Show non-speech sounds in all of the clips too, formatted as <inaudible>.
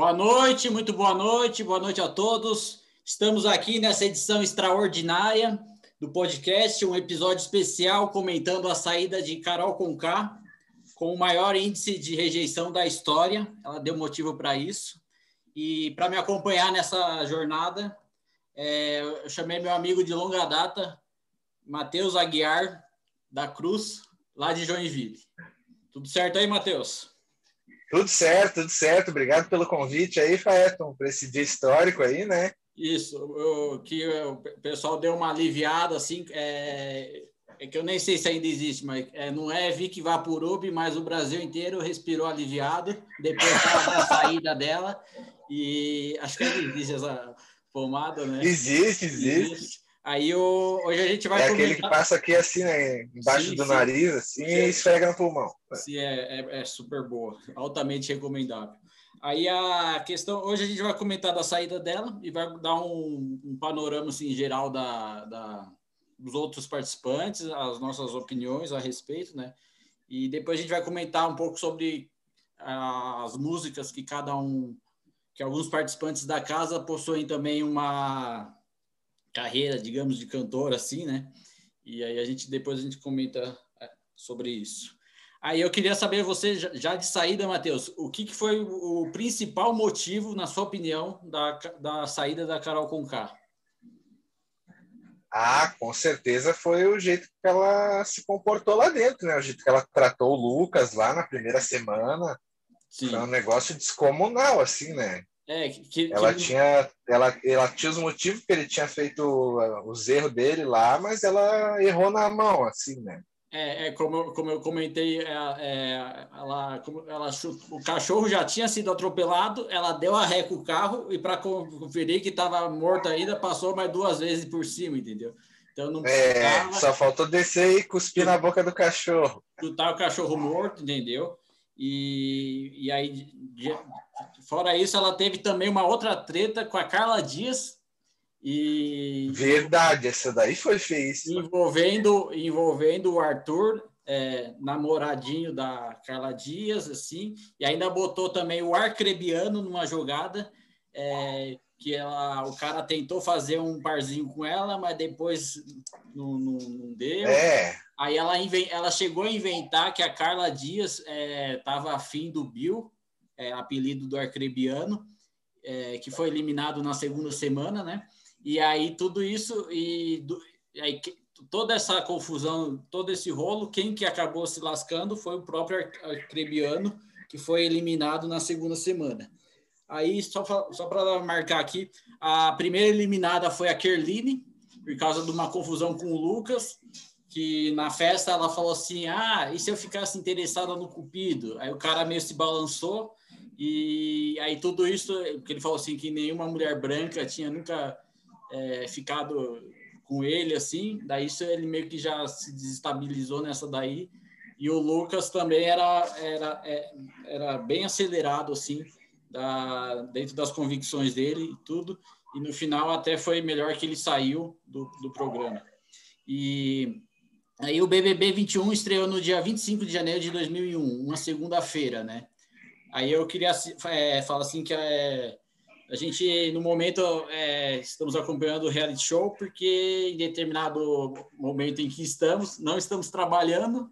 Boa noite, muito boa noite, boa noite a todos. Estamos aqui nessa edição extraordinária do podcast, um episódio especial comentando a saída de Carol Conká, com o maior índice de rejeição da história. Ela deu motivo para isso. E para me acompanhar nessa jornada, é, eu chamei meu amigo de longa data, Matheus Aguiar, da Cruz, lá de Joinville. Tudo certo aí, Matheus? Tudo certo, tudo certo. Obrigado pelo convite aí, Faeton, para esse dia histórico aí, né? Isso, eu, que o pessoal deu uma aliviada, assim, é, é, que eu nem sei se ainda existe, mas é, não é Vic Vaporub, mas o Brasil inteiro respirou aliviado depois da <laughs> saída dela, e acho que ainda existe essa pomada, né? Existe, existe. existe. Aí o, hoje a gente vai. É comentar... aquele que passa aqui assim, né? Embaixo sim, do sim. nariz, assim, sim. e esfrega no pulmão. Sim, é, é, é, super boa, altamente recomendável. Aí a questão, hoje a gente vai comentar da saída dela e vai dar um, um panorama assim, geral da, da, dos outros participantes, as nossas opiniões a respeito, né? E depois a gente vai comentar um pouco sobre as músicas que cada um, que alguns participantes da casa possuem também uma carreira, digamos, de cantor, assim, né? E aí a gente depois a gente comenta é, sobre isso. Aí eu queria saber você já de saída, Matheus, o que, que foi o principal motivo, na sua opinião, da, da saída da Carol Conká? Ah, com certeza foi o jeito que ela se comportou lá dentro, né? O jeito que ela tratou o Lucas lá na primeira semana. Sim. Foi um negócio descomunal, assim, né? É, que, ela que... tinha ela, ela tinha os motivos que ele tinha feito uh, os erros dele lá, mas ela errou na mão, assim, né? É, é como, como eu comentei, é, é, ela, como ela, o cachorro já tinha sido atropelado, ela deu a ré com o carro e para conferir que estava morto ainda, passou mais duas vezes por cima, entendeu? Então não É, só faltou descer e cuspir na boca do cachorro. Chutar o cachorro morto, entendeu? E, e aí, fora isso, ela teve também uma outra treta com a Carla Dias. E, Verdade, essa daí foi feia. Envolvendo, envolvendo o Arthur, é, namoradinho da Carla Dias, assim, e ainda botou também o Arcrebiano numa jogada. É, que ela, o cara tentou fazer um parzinho com ela, mas depois não, não, não deu. É. Aí ela, ela chegou a inventar que a Carla Dias estava é, afim do Bill, é, apelido do arcrebiano, é, que foi eliminado na segunda semana, né? E aí tudo isso, e, do, e aí, toda essa confusão, todo esse rolo, quem que acabou se lascando foi o próprio arcrebiano, que foi eliminado na segunda semana. Aí, só, só para marcar aqui, a primeira eliminada foi a Kerline, por causa de uma confusão com o Lucas, que na festa ela falou assim: Ah, e se eu ficasse interessada no Cupido? Aí o cara meio se balançou, e aí tudo isso, porque ele falou assim: que nenhuma mulher branca tinha nunca é, ficado com ele assim, daí isso ele meio que já se desestabilizou nessa daí. E o Lucas também era, era, é, era bem acelerado assim da, dentro das convicções dele e tudo, e no final até foi melhor que ele saiu do, do programa. E aí o BBB 21 estreou no dia 25 de janeiro de 2001, uma segunda-feira, né? Aí eu queria é, falar assim que é, a gente, no momento, é, estamos acompanhando o reality show porque em determinado momento em que estamos, não estamos trabalhando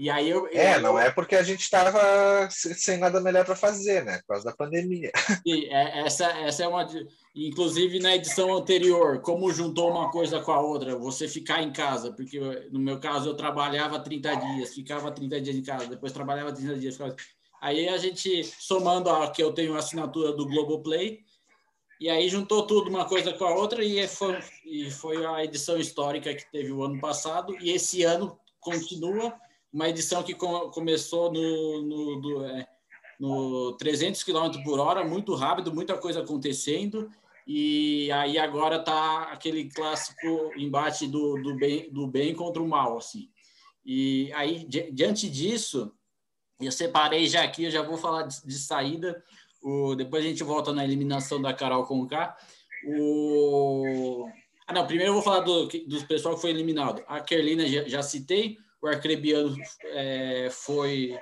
E aí eu, é, eu, não é porque a gente estava sem nada melhor para fazer, né? Por causa da pandemia. Sim, <laughs> é, essa, essa é uma. Inclusive na edição anterior, como juntou uma coisa com a outra, você ficar em casa, porque no meu caso eu trabalhava 30 dias, ficava 30 dias em casa, depois trabalhava 30 dias. Ficava... Aí a gente, somando a que eu tenho a assinatura do Globoplay, e aí juntou tudo uma coisa com a outra e foi, e foi a edição histórica que teve o ano passado, e esse ano continua uma edição que com, começou no, no, do, é, no 300 km por hora, muito rápido, muita coisa acontecendo, e aí agora tá aquele clássico embate do, do, bem, do bem contra o mal, assim. E aí, di, diante disso, eu separei já aqui, eu já vou falar de, de saída, o, depois a gente volta na eliminação da Carol Conká. O... Ah, não, primeiro eu vou falar do, do pessoal que foi eliminado. A Kerlina já, já citei, o Arcrebiano é, foi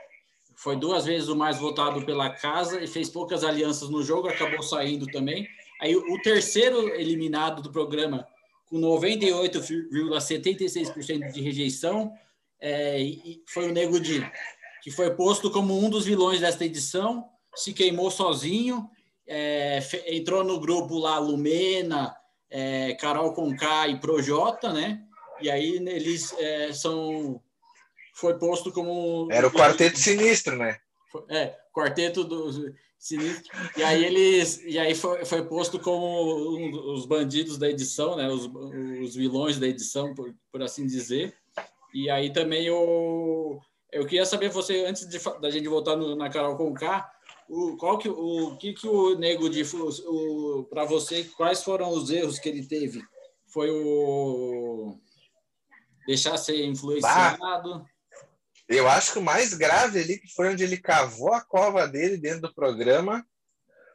foi duas vezes o mais votado pela casa e fez poucas alianças no jogo, acabou saindo também. Aí o terceiro eliminado do programa, com 98,76% de rejeição, é, foi o Nego Di, que foi posto como um dos vilões desta edição, se queimou sozinho, é, entrou no grupo lá Lumena, é, Carol Conká e Projota, né? E aí eles é, são foi posto como. Era o quarteto sinistro, né? É, quarteto do sinistro. E aí eles. E aí foi, foi posto como um, os bandidos da edição, né? Os, os vilões da edição, por, por assim dizer. E aí também o. Eu queria saber você, antes de, da gente voltar no, na Carol Conká, o, qual que, o que, que o Nego disse para você, quais foram os erros que ele teve? Foi o deixar ser influenciado? Bah. Eu acho que o mais grave ali, que foi onde ele cavou a cova dele dentro do programa,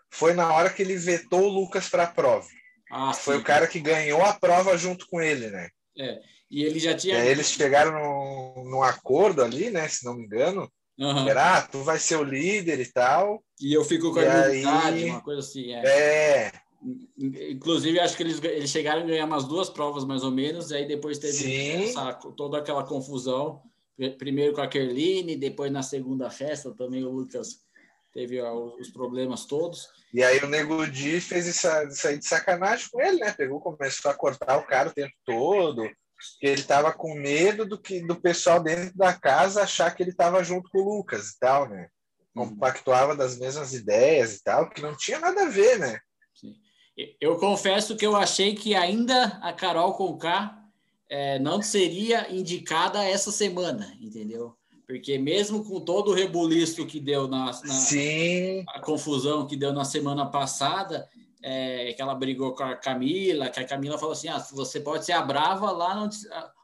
foi na hora que ele vetou o Lucas para a prova. Ah, foi sim. o cara que ganhou a prova junto com ele, né? É. E ele já tinha. eles chegaram num, num, acordo ali, né? Se não me engano. Uhum. Era, ah, tu vai ser o líder e tal. E eu fico com a imunidade, uma coisa assim. É. é. Inclusive, acho que eles, eles chegaram a ganhar umas duas provas, mais ou menos, e aí depois teve essa, toda aquela confusão primeiro com a Kerline, depois na segunda festa também o Lucas teve os problemas todos. E aí o Nego Di fez isso, isso aí de sacanagem com ele, né? Pegou, começou a cortar o cara o tempo todo, ele tava com medo do que do pessoal dentro da casa achar que ele tava junto com o Lucas e tal, né? Compactuava das mesmas ideias e tal, que não tinha nada a ver, né? Sim. Eu confesso que eu achei que ainda a Carol Conká é, não seria indicada essa semana, entendeu? Porque mesmo com todo o rebuliço que deu na, na Sim. a confusão que deu na semana passada, é, que ela brigou com a Camila, que a Camila falou assim: ah, você pode ser a brava lá onde,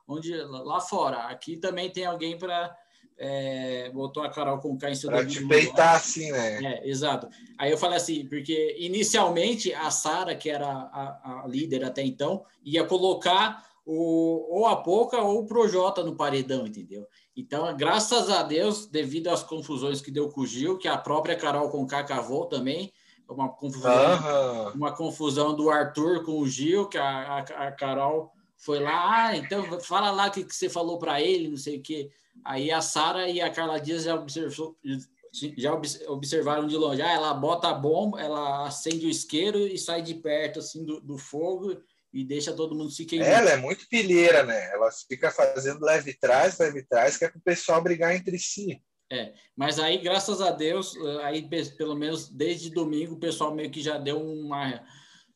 onde lá fora. Aqui também tem alguém para é, botou a Carol com o K em seu Para te peitar assim, né? É, exato. Aí eu falei assim, porque inicialmente a Sara, que era a, a, líder até então, ia colocar o, ou a Pouca ou o Projota no paredão, entendeu? Então, graças a Deus, devido às confusões que deu com o Gil, que a própria Carol com cavou também, uma confusão, uhum. uma confusão do Arthur com o Gil, que a, a, a Carol foi lá, ah, então fala lá o que, que você falou para ele, não sei o quê. Aí a Sara e a Carla Dias já, observou, já observaram de longe. Ah, ela bota a bomba, ela acende o isqueiro e sai de perto assim do, do fogo e deixa todo mundo se queimar. Ela é muito pilheira, né? Ela fica fazendo leve trás, leve trás, que é para o pessoal brigar entre si. É, mas aí, graças a Deus, aí pelo menos desde domingo, o pessoal meio que já deu uma.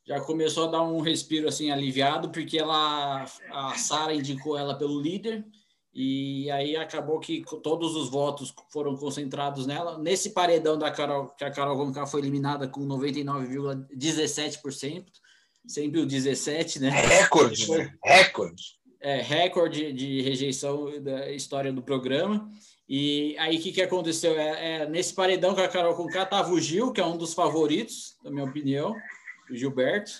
Já começou a dar um respiro assim aliviado, porque ela, a Sara indicou ela pelo líder, e aí acabou que todos os votos foram concentrados nela. Nesse paredão da Carol, que a Carol Conká foi eliminada com 99,17% sempre o 17, né? Recorde, né? Recorde. É, recorde de rejeição da história do programa. E aí, o que, que aconteceu? É, é, nesse paredão com a Carol Conká estava o Gil, que é um dos favoritos, na minha opinião, o Gilberto.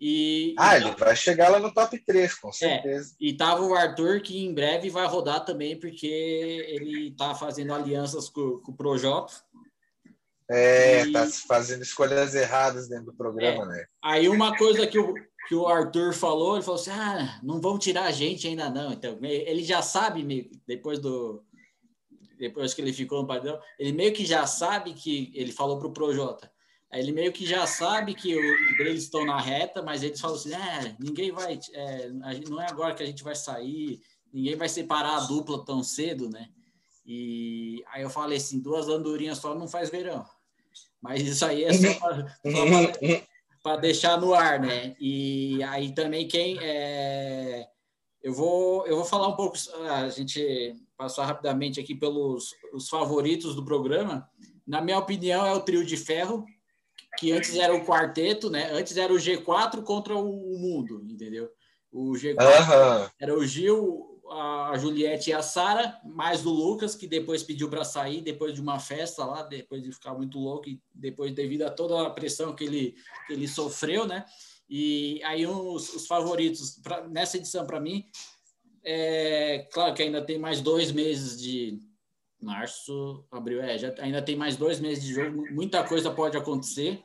E, ah, e, ele vai chegar lá no top 3, com é, certeza. É, e tava o Arthur, que em breve vai rodar também, porque ele está fazendo alianças com, com o Projota. É, e... tá fazendo escolhas erradas dentro do programa, é. né? Aí uma coisa que o, que o Arthur falou, ele falou assim: ah, não vão tirar a gente ainda não. Então, ele já sabe, depois do, depois que ele ficou no paredão, ele meio que já sabe que ele falou para o Projota. Ele meio que já sabe que o, eles estão na reta, mas eles falam assim: é, ninguém vai, é, não é agora que a gente vai sair, ninguém vai separar a dupla tão cedo, né? E aí eu falei assim: duas andorinhas só não faz verão. Mas isso aí é só para deixar no ar, né? E aí também quem é, eu vou eu vou falar um pouco a gente passar rapidamente aqui pelos os favoritos do programa. Na minha opinião é o trio de ferro, que antes era o quarteto, né? Antes era o G4 contra o mundo, entendeu? O G4 uhum. era o Gil, a Juliette e a Sara, mais o Lucas, que depois pediu para sair depois de uma festa lá, depois de ficar muito louco e depois devido a toda a pressão que ele, que ele sofreu, né? E aí os, os favoritos pra, nessa edição para mim, é claro que ainda tem mais dois meses de março, abril, é, já, ainda tem mais dois meses de jogo, muita coisa pode acontecer.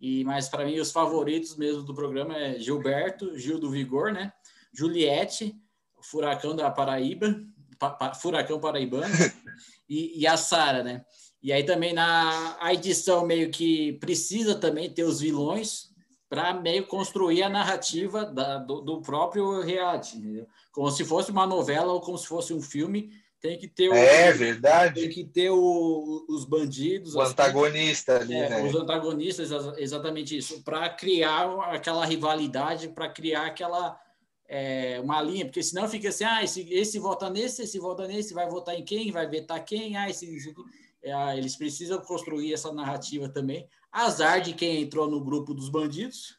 E mas para mim os favoritos mesmo do programa é Gilberto, Gil do Vigor, né? Juliette, Furacão da Paraíba, pa, pa, Furacão Paraibano <laughs> e, e a Sara, né? E aí também na a edição meio que precisa também ter os vilões para meio construir a narrativa da, do, do, próprio reality, entendeu? como se fosse uma novela ou como se fosse um filme. Tem que ter o, é verdade. Tem que ter o, os bandidos, o antagonista ali, é, né? Os antagonistas, exatamente isso, para criar aquela rivalidade, para criar aquela é, uma linha, porque senão fica assim, ah, esse, esse vota nesse, esse vota nesse, vai votar em quem, vai vetar quem, ah, esse, esse é, eles precisam construir essa narrativa também. Azar de quem entrou no grupo dos bandidos,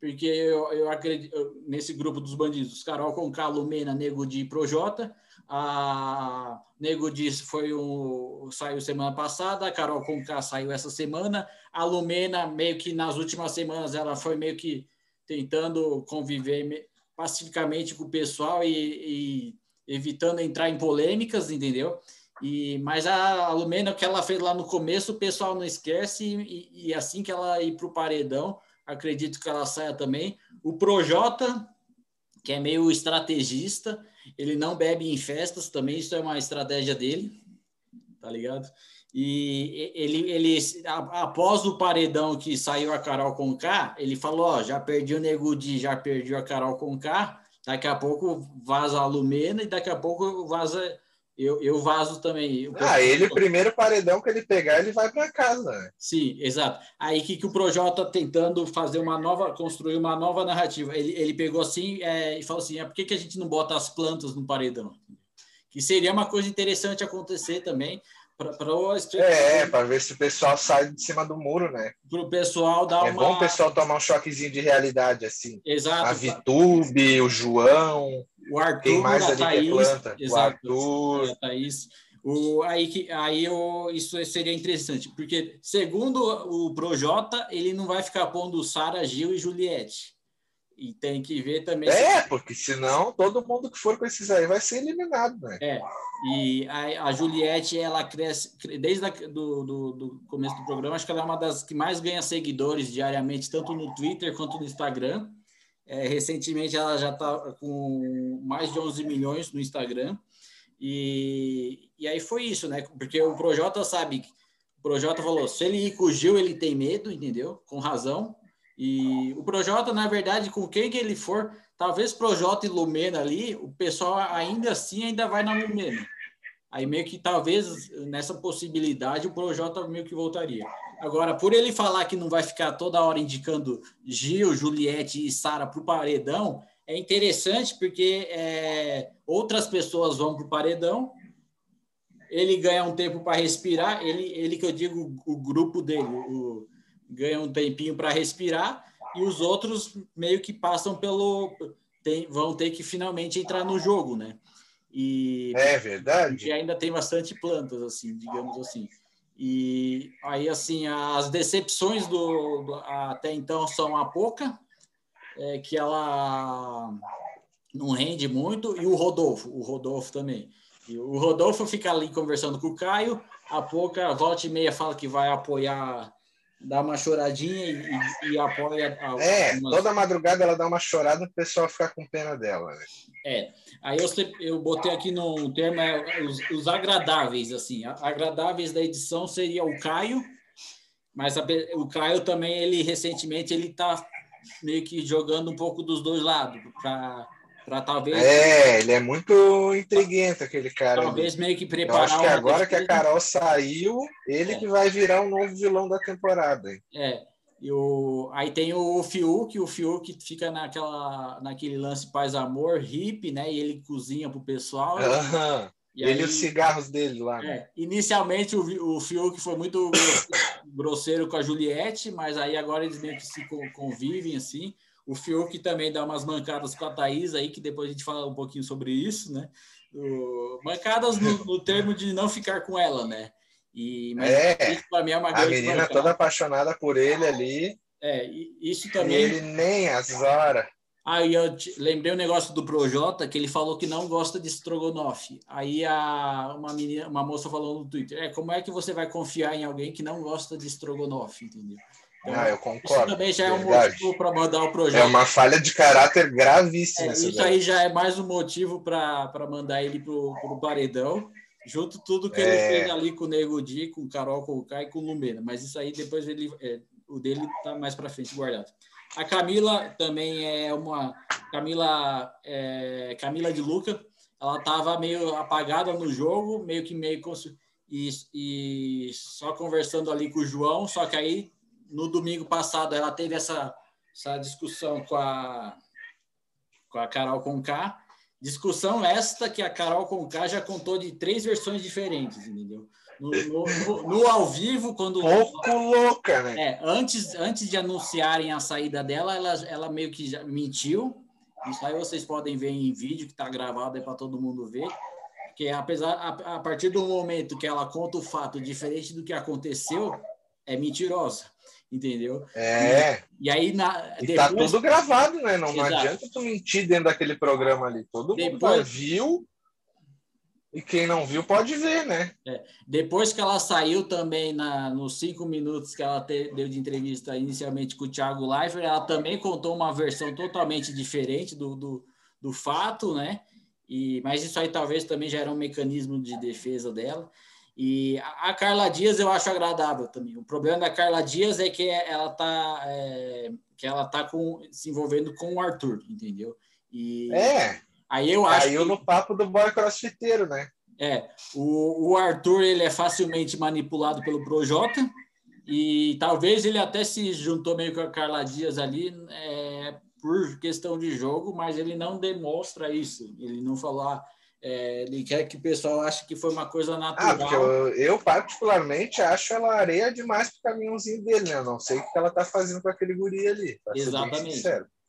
porque eu, eu acredito nesse grupo dos bandidos, Carol Conká, Lumena, Nego de Projota, a Nego disse foi o saiu semana passada, a Carol Conká saiu essa semana, a Lumena meio que nas últimas semanas ela foi meio que tentando conviver pacificamente com o pessoal e, e evitando entrar em polêmicas, entendeu? E, mas a, a Lumena, que ela fez lá no começo, o pessoal não esquece, e, e assim que ela ir para o paredão, acredito que ela saia também. O Projota, que é meio estrategista, ele não bebe em festas também, isso é uma estratégia dele, tá ligado? E ele, ele após o paredão que saiu a Carol com K, ele falou: Ó, já perdi o Nego Di, já perdi a Carol com K, daqui a pouco vaza a Lumena e daqui a pouco vaza. Eu, eu vazo também. Ah, ele, primeiro paredão que ele pegar, ele vai para casa. Sim, exato. Aí que, que o Projota tentando fazer uma nova, construir uma nova narrativa. Ele, ele pegou assim é, e falou assim: é, por que, que a gente não bota as plantas no paredão? Que seria uma coisa interessante acontecer também para o É, para ver se o pessoal sai de cima do muro, né? Para o pessoal dar é uma. É bom o pessoal tomar um choquezinho de realidade, assim. Exato. A Vitube, o João. O Arthur, quem mais ali Thaís, que é planta? Exato, o Arthur. Thaís. O, aí que, aí eu, isso seria interessante, porque segundo o Projota, ele não vai ficar pondo Sara, Gil e Juliette. E tem que ver também. É, se... porque senão todo mundo que for com esses aí vai ser eliminado, né? É. E a, a Juliette, ela cresce, desde a, do, do, do, começo do programa, acho que ela é uma das que mais ganha seguidores diariamente, tanto no Twitter quanto no Instagram. É, recentemente ela já está com mais de 11 milhões no Instagram. E, e aí foi isso, né? Porque o Projota sabe, o Projota falou, se ele ir com o Gil, ele tem medo, entendeu? Com razão. E o Projota, na verdade, com quem que ele for, talvez Projota e Lumena ali, o pessoal ainda assim ainda vai na Lumena. Aí meio que talvez nessa possibilidade o Projota meio que voltaria. Agora, por ele falar que não vai ficar toda hora indicando Gil, Juliette e Sara para o paredão, é interessante porque é, outras pessoas vão para o paredão, ele ganha um tempo para respirar, ele, ele que eu digo o grupo dele, o, ganha um tempinho para respirar e os outros meio que passam pelo tem, vão ter que finalmente entrar no jogo, né? E é verdade. E ainda tem bastante plantas assim, digamos assim. E aí assim as decepções do, do até então são a pouca, é, que ela não rende muito e o Rodolfo, o Rodolfo também. E o Rodolfo fica ali conversando com o Caio, a pouca volta e meia fala que vai apoiar dá uma choradinha e, e apoia. É, algumas... toda madrugada ela dá uma chorada o pessoal fica com pena dela. Né? É, aí eu, eu botei aqui no termo é, os, os, agradáveis, assim. Agradáveis da edição seria o Caio, mas a, o Caio também, ele recentemente, ele tá meio que jogando um pouco dos dois lados, para talvez. É, ele é muito intriguento, aquele cara. Talvez ali. meio que preparar. Eu acho que agora que a Carol saiu, ele é. que vai virar um novo vilão da temporada. É. E o, aí tem o Fiuk, o Fiuk fica naquela, naquele lance paz amor, hippie, né? E ele cozinha pro pessoal. Uhum. E ele aí, os cigarros dele lá. Né? É, inicialmente o, o Fiuk foi muito grosseiro com a Juliette, mas aí agora eles meio que se convivem assim. O Fiuk também dá umas mancadas com a Thaís aí, que depois a gente fala um pouquinho sobre isso, né? O, mancadas no, no, termo de não ficar com ela, né? E, mas é, isso para mim é uma grande A menina mancada. toda apaixonada por ele ali. É, isso também. E ele nem as horas. Aí eu lembrei o um negócio do Projota, que ele falou que não gosta de estrogonofe. Aí a, uma, menina, uma moça falou no Twitter: é, como é que você vai confiar em alguém que não gosta de estrogonofe, entendeu? Então, ah, eu concordo. Isso também já é um motivo para mandar o projeto. É uma falha de caráter gravíssima. É, isso aí já é mais um motivo para mandar ele para o paredão, junto tudo que é... ele fez ali com o Nego Di, com o Carol Conká e com o Lumena. Mas isso aí depois ele, é, o dele está mais para frente guardado. A Camila também é uma. Camila, é, Camila de Luca, ela estava meio apagada no jogo, meio que meio. E, e só conversando ali com o João, só que aí no domingo passado ela teve essa, essa discussão com a, com a Carol Conká. Discussão esta que a Carol Conká já contou de três versões diferentes, entendeu? No, no, no, no ao vivo, quando. Pouco louca, né? É, antes, antes de anunciarem a saída dela, ela, ela meio que já mentiu. Isso aí vocês podem ver em vídeo que está gravado aí para todo mundo ver. Porque apesar a, a partir do momento que ela conta o fato diferente do que aconteceu, é mentirosa entendeu? É. E, e aí na e tá depois... tá tudo gravado, né? Não, não, adianta tu mentir dentro daquele programa ali. Todo depois... mundo viu e quem não viu pode ver, né? É. Depois que ela saiu também na, nos cinco minutos que ela te, deu de entrevista inicialmente com o Thiago Leifert, ela também contou uma versão totalmente diferente do, do, do fato, né? E, mas isso aí talvez também já era um mecanismo de defesa dela. E a Carla Dias eu acho agradável também. O problema da Carla Dias é que ela tá, é, que ela tá com, se envolvendo com o Arthur, entendeu? E é. Aí eu acho Caiu que, no papo do boy crossfiteiro, né? É. O, o Arthur ele é facilmente manipulado pelo Projota e talvez ele até se juntou meio com a Carla Dias ali é, por questão de jogo, mas ele não demonstra isso. Ele não falou, ah, é, ele quer que o pessoal ache que foi uma coisa natural. Ah, porque eu, eu particularmente acho ela areia demais pro caminhãozinho dele, né? Eu não sei o que ela tá fazendo com aquele guri ali. Exatamente.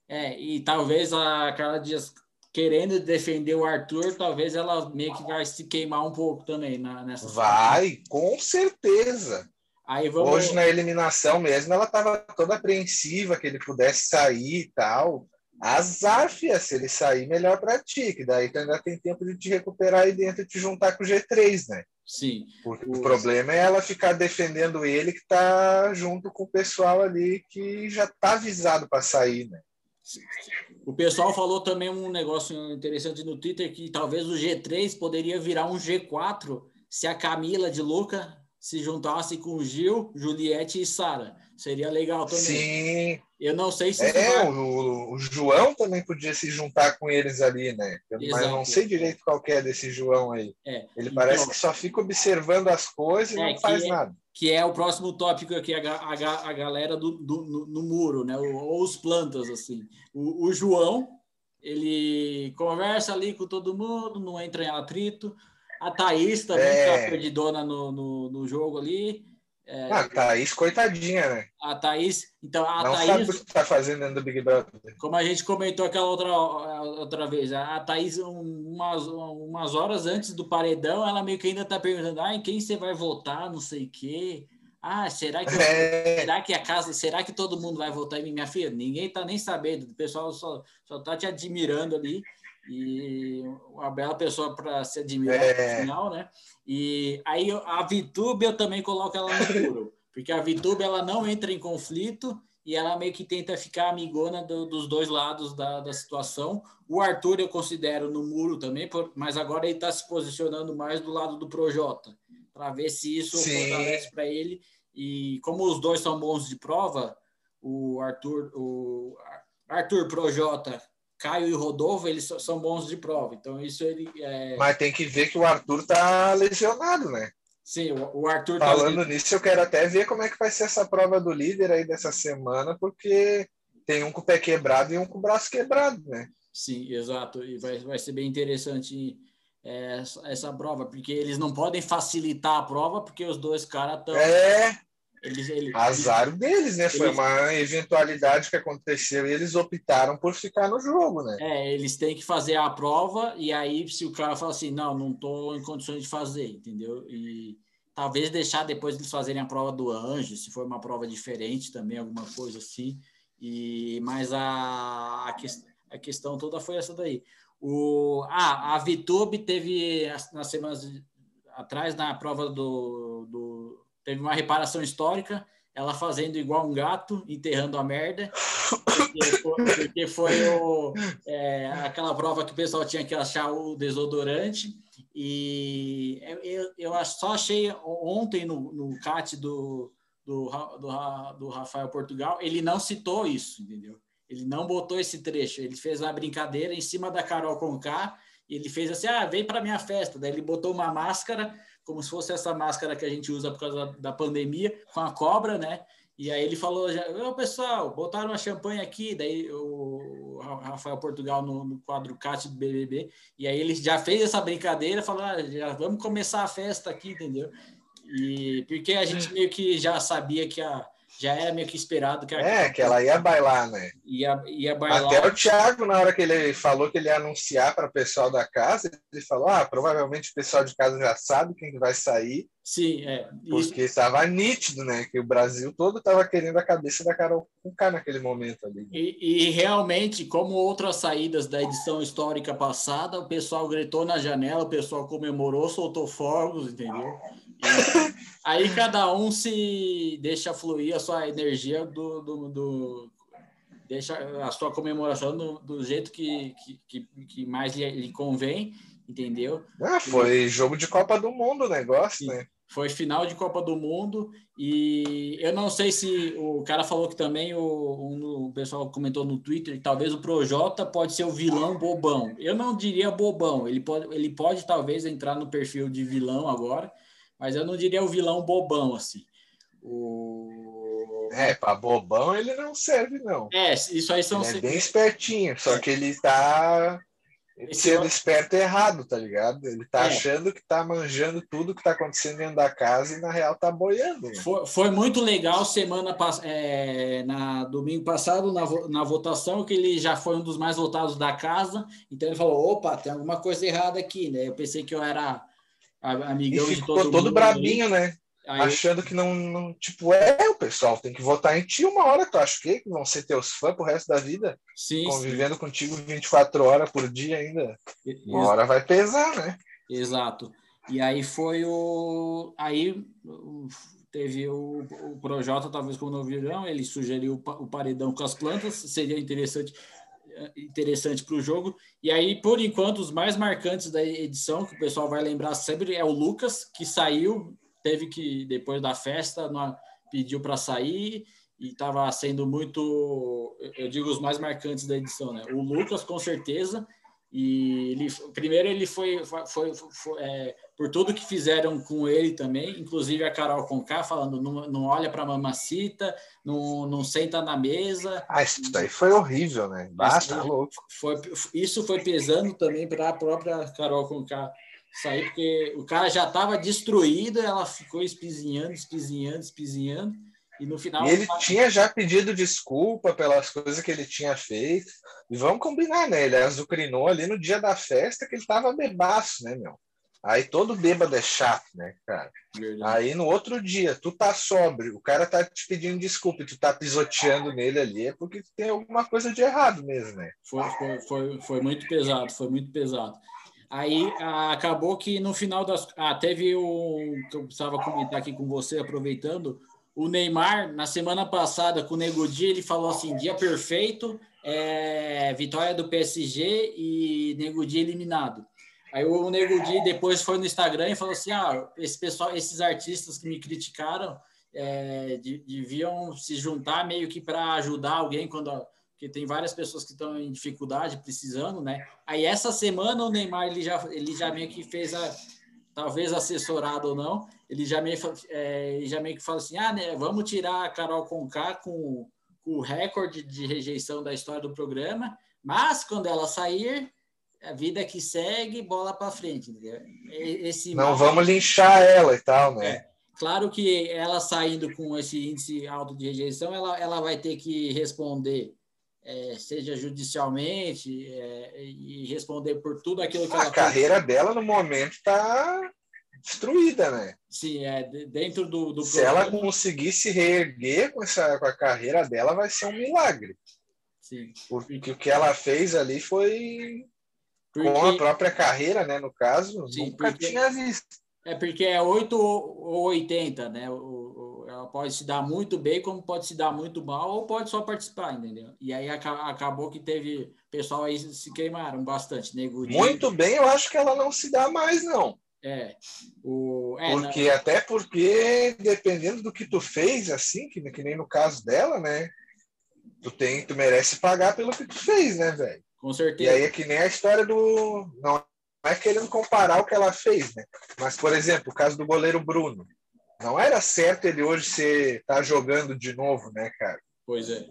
É, e talvez a Carla Dias querendo defender o Arthur, talvez ela meio que vai se queimar um pouco também na, nessa. Vai, com certeza. Aí vamos... Hoje na eliminação mesmo, ela estava toda apreensiva que ele pudesse sair e tal. Azar, fia, se ele sair, melhor para ti, que daí tu ainda tem tempo de te recuperar aí dentro e te juntar com o G3, né? Sim. Porque o, o problema é ela ficar defendendo ele que tá junto com o pessoal ali que já tá avisado para sair, né? O pessoal falou também um negócio interessante no Twitter que talvez o G3 poderia virar um G4 se a Camila de Luca se juntasse com Gil, Juliette e Sara. Seria legal também. Sim. Eu não sei se. É, vai... o, o, João também podia se juntar com eles ali, né? Eu, mas não sei direito qual é desse João aí. É. Ele então, parece que só fica observando as coisas e é, não faz é, nada. Que é o próximo tópico aqui, a, a, a galera do, do no, no, muro, né? Ou os plantas, assim. O, o João, ele conversa ali com todo mundo, não entra em atrito. A Thaís também é. tá perdidona no, no, no jogo ali. É, ah, a Thaís, coitadinha, né? A Thaís, então a Não Thaís. Sabe o que tá fazendo dentro do Big Brother. Como a gente comentou aquela outra, outra vez, a Thaís, umas, umas horas antes do paredão, ela meio que ainda tá perguntando: ah, em quem você vai votar, não sei o quê. Ah, será que, é... será que a casa, será que todo mundo vai votar em mim? Minha filha, ninguém tá nem sabendo, o pessoal só, só tá te admirando ali e uma bela pessoa para se admirar é... no final, né? E aí a VTube eu também coloco ela no muro, Porque a Vitube ela não entra em conflito e ela meio que tenta ficar amigona do, dos dois lados da, da situação. O Arthur eu considero no muro também, mas agora ele está se posicionando mais do lado do Projota, para ver se isso Sim. fortalece para ele. E como os dois são bons de prova, o Arthur, o Arthur Projota, Caio e Rodolfo, eles são bons de prova. Então isso ele. É... Mas tem que ver que o Arthur tá lesionado, né? Sim, o Arthur. Tá Falando nisso, eu quero até ver como é que vai ser essa prova do líder aí dessa semana, porque tem um com o pé quebrado e um com o braço quebrado, né? Sim, exato. E vai, vai ser bem interessante é, essa, essa prova, porque eles não podem facilitar a prova, porque os dois caras estão. É. Eles, eles, Azar eles, deles, né? Foi uma eventualidade que aconteceu e eles optaram por ficar no jogo, né? É, eles têm que fazer a prova e aí se o cara fala assim, não, não estou em condições de fazer, entendeu? E talvez deixar depois eles fazerem a prova do anjo, se for uma prova diferente também, alguma coisa assim. E mas a, a, que, a questão toda foi essa daí. O, ah, a Vitube teve nas semanas atrás na prova do, do teve uma reparação histórica, ela fazendo igual um gato, enterrando a merda, porque foi, porque foi o, é, aquela prova que o pessoal tinha que achar o desodorante. E eu, eu só achei ontem no, no CAT do, do, do, do Rafael Portugal, ele não citou isso, entendeu? Ele não botou esse trecho, ele fez uma brincadeira em cima da Carol Conká, ele fez assim, ah, vem para minha festa. Daí ele botou uma máscara como se fosse essa máscara que a gente usa por causa da pandemia, com a cobra, né? E aí ele falou, ô pessoal, botaram uma champanhe aqui, daí o Rafael Portugal no, no quadro CAT do BBB, e aí ele já fez essa brincadeira, falou, ah, já vamos começar a festa aqui, entendeu? E porque a gente meio que já sabia que a, já era meio que esperado que a É, que ela ia bailar, né? Ia, ia bailar. Até o Thiago, na hora que ele falou que ele ia anunciar para o pessoal da casa, ele falou: ah, provavelmente o pessoal de casa já sabe quem vai sair. Sim, é. Porque estava nítido, né? Que o Brasil todo estava querendo a cabeça da Carol Conká naquele momento ali. Né? E, e, realmente, como outras saídas da edição histórica passada, o pessoal gritou na janela, o pessoal comemorou, soltou fogos, entendeu? <laughs> Aí cada um se deixa fluir a sua energia do, do, do deixa a sua comemoração do, do jeito que, que, que mais lhe, lhe, convém, entendeu? Ah, foi jogo de Copa do Mundo o negócio, né? Foi final de Copa do Mundo e eu não sei se o cara falou que também o, um, o pessoal comentou no Twitter que talvez o Projota pode ser o vilão bobão. Eu não diria bobão, ele pode, ele pode talvez entrar no perfil de vilão agora, mas eu não diria o vilão bobão, assim. O... É, para bobão ele não serve, não. É, isso aí são. Ele é bem espertinho, só que ele está sendo esperto errado, tá ligado? Ele tá é. achando que tá manjando tudo que tá acontecendo dentro da casa e na real tá boiando. Foi, foi, muito legal semana é, na domingo passado na, na votação que ele já foi um dos mais votados da casa, então ele falou, opa, tem alguma coisa errada aqui, né? Eu pensei que eu era amigão e ficou todo, todo brabinho, né? Aí... Achando que não, não, Tipo, é, o pessoal tem que votar em ti uma hora, tu acha que vão ser teus fãs pro resto da vida? Sim. Convivendo sim. contigo 24 horas por dia ainda. Uma hora vai pesar, né? Exato. E aí foi o. Aí teve o, o Projota, talvez como não virão, ele sugeriu o paredão com as plantas, seria interessante interessante para o jogo. E aí, por enquanto, os mais marcantes da edição, que o pessoal vai lembrar sempre, é o Lucas, que saiu, teve que, depois da festa, pediu para sair e estava sendo muito, eu digo, os mais marcantes da edição, né? O Lucas, com certeza, e ele, primeiro ele foi, foi, foi, foi é, por tudo que fizeram com ele também, inclusive a Carol Conká falando, não, não olha para a mamacita, não, não senta na mesa. Ah, isso daí foi horrível, né? Basta, isso, louco. Foi, isso foi pesando também para a própria Carol Conká sair, porque o cara já estava destruído, ela ficou espizinhando, espizinhando, espizinhando, e no final. E ele tinha já pedido desculpa pelas coisas que ele tinha feito. E vamos combinar, né? Ele azucrinou ali no dia da festa que ele estava bebaço, né, meu? Aí todo bêbado é chato, né, cara? Verdade. Aí no outro dia, tu tá sóbrio, o cara tá te pedindo desculpa, tu tá pisoteando nele ali, é porque tem alguma coisa de errado mesmo, né? Foi, foi, foi, foi muito pesado, foi muito pesado. Aí acabou que no final das. Ah, teve um. que eu precisava comentar aqui com você, aproveitando. O Neymar, na semana passada, com o Nego Di, ele falou assim: dia perfeito, é, vitória do PSG e Nego Di eliminado. Aí o Nego Di depois foi no Instagram e falou assim: ah, esse pessoal, esses artistas que me criticaram é, deviam se juntar meio que para ajudar alguém quando porque tem várias pessoas que estão em dificuldade, precisando, né? Aí essa semana o Neymar ele já ele já meio que fez a talvez assessorado ou não, ele já meio, é, já meio que fala assim, ah, né, vamos tirar a Carol Conká com, com o recorde de rejeição da história do programa, mas quando ela sair, a vida que segue, bola para frente. Entendeu? Esse não mal... vamos linchar ela e tal, né? É. Claro que ela saindo com esse índice alto de rejeição, ela, ela vai ter que responder, é, seja judicialmente, é, e responder por tudo aquilo que a ela. A carreira fez. dela, no momento, está destruída, né? Sim, é dentro do. do se programa... ela conseguir se reerguer com, essa, com a carreira dela, vai ser um milagre. Sim. Porque o que ela fez ali foi porque... com a própria carreira, né? No caso, Sim, nunca porque... tinha visto. É porque é 8 ou 80, né? O, o, ela pode se dar muito bem, como pode se dar muito mal, ou pode só participar, entendeu? E aí acabou que teve. pessoal aí se queimaram bastante, nego. Muito bem, eu acho que ela não se dá mais, não. É. O, é porque, até porque, dependendo do que tu fez, assim, que, que nem no caso dela, né? Tu, tem, tu merece pagar pelo que tu fez, né, velho? Com certeza. E aí é que nem a história do. Não é querendo comparar o que ela fez, né? Mas, por exemplo, o caso do goleiro Bruno. Não era certo ele hoje ser tá jogando de novo, né, cara? Pois é.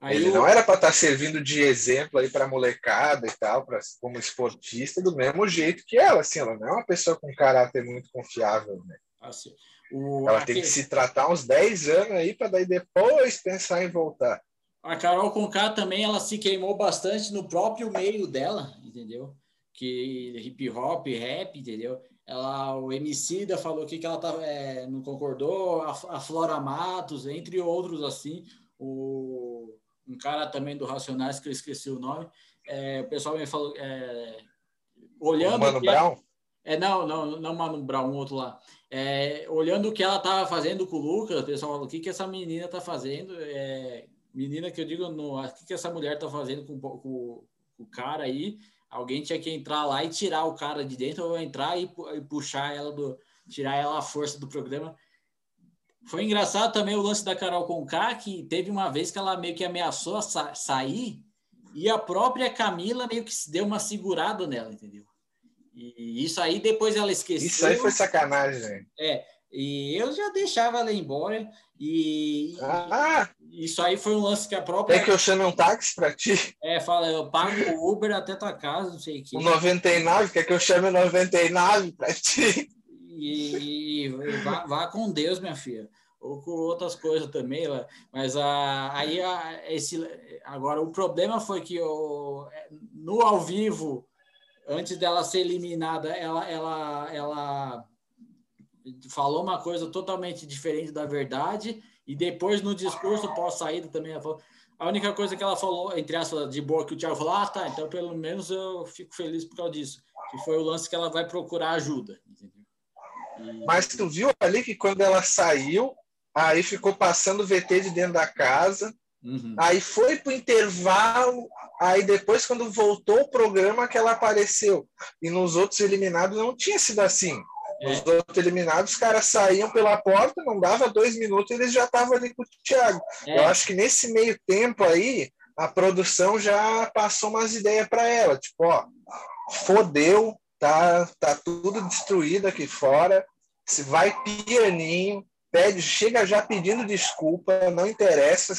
Aí ele o... não era para estar tá servindo de exemplo aí para molecada e tal, pra, como esportista, do mesmo jeito que ela. Assim, ela não é uma pessoa com caráter muito confiável, né? Assim, o... Ela tem que se tratar uns 10 anos aí para daí depois pensar em voltar. A Carol Conká também ela se queimou bastante no próprio meio dela, entendeu? que hip hop, rap, entendeu? Ela, o Emicida falou que, que ela tava, é, não concordou, a, a, Flora Matos, entre outros, assim, o, um cara também do Racionais, que eu esqueci o nome, é, o pessoal me falou, é, olhando... O Mano Brown? É, não, não, não Mano Brown, um outro lá. É, olhando o que ela estava fazendo com o Lucas, o pessoal falou, o que, que essa menina está fazendo? É, menina que eu digo, no, o que, que essa mulher está fazendo com, com, com o cara aí? Alguém tinha que entrar lá e tirar o cara de dentro, ou entrar e, e puxar ela do. tirar ela a força do programa. Foi engraçado também o lance da Carol Conká, que teve uma vez que ela meio que ameaçou sa sair, e a própria Camila meio que deu uma segurada nela, entendeu? E isso aí depois ela esqueceu. Isso aí foi sacanagem? É, e eu já deixava ela embora. E ah, isso aí foi um lance que a própria. Quer que eu chame um táxi para ti? É, fala, eu pago o Uber até tua casa, não sei o que. O 99, quer que eu chame o 99 para ti? E, e vá, vá, com Deus, minha filha. Ou com outras coisas também, mas a, aí a, esse, agora o problema foi que o, no ao vivo, antes dela ser eliminada, ela, ela, ela falou uma coisa totalmente diferente da verdade e depois no discurso pós-saída também ela falou, a única coisa que ela falou, entre aspas, de boa, que o Thiago falou, ah, tá, então pelo menos eu fico feliz por causa disso. Que foi o lance que ela vai procurar ajuda. E... Mas tu viu ali que quando ela saiu, aí ficou passando o VT de dentro da casa, uhum. aí foi pro intervalo, aí depois, quando voltou o programa, que ela apareceu. E nos outros eliminados não tinha sido assim. Os outros eliminados, os caras saíam pela porta, não dava dois minutos, eles já estavam ali com o Thiago. É. Eu acho que nesse meio tempo aí, a produção já passou umas ideias para ela, tipo, ó, fodeu, tá, tá tudo destruído aqui fora, se vai pianinho, pede, chega já pedindo desculpa, não interessa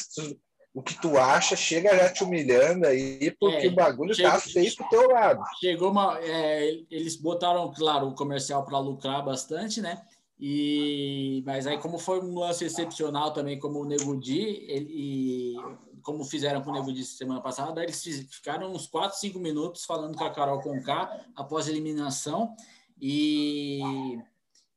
o que tu acha, chega já te humilhando aí, porque é, o bagulho tá feio pro teu lado. Chegou uma. É, eles botaram, claro, o comercial para lucrar bastante, né? E, mas aí, como foi um lance excepcional também, como o Nego Di, ele, e como fizeram com o Nego Di semana passada, eles ficaram uns 4, 5 minutos falando com a Carol Conká após a eliminação. E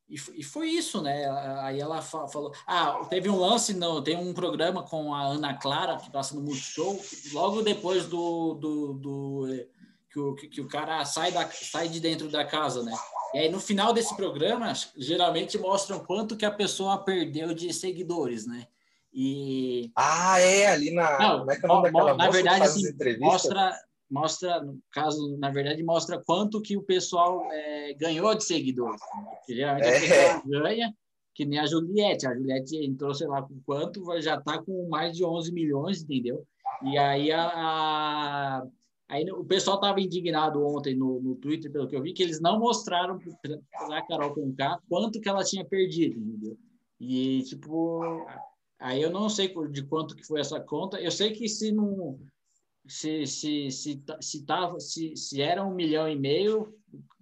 e, e foi isso, né? Aí ela falou. Ah, teve um lance, não, tem um programa com a Ana Clara, que passa no Multishow, logo depois do, do, do que o, que o cara sai, da, sai de dentro da casa, né? E aí, no final desse programa, geralmente mostram quanto que a pessoa perdeu de seguidores, né? E... Ah, é, ali na... Não, Como é que é o nome daquela Na verdade, assim, mostra, mostra, no caso, na verdade, mostra quanto que o pessoal é, ganhou de seguidores. Né? Geralmente a pessoa ganha, que nem a Juliette. A Juliette entrou, sei lá, com quanto, já está com mais de 11 milhões, entendeu? E aí a, a Aí o pessoal estava indignado ontem no, no Twitter, pelo que eu vi, que eles não mostraram para a Carol Conká quanto que ela tinha perdido, entendeu? E, tipo, aí eu não sei de quanto que foi essa conta. Eu sei que se não... Se, se, se, se, tava, se, se era um milhão e meio,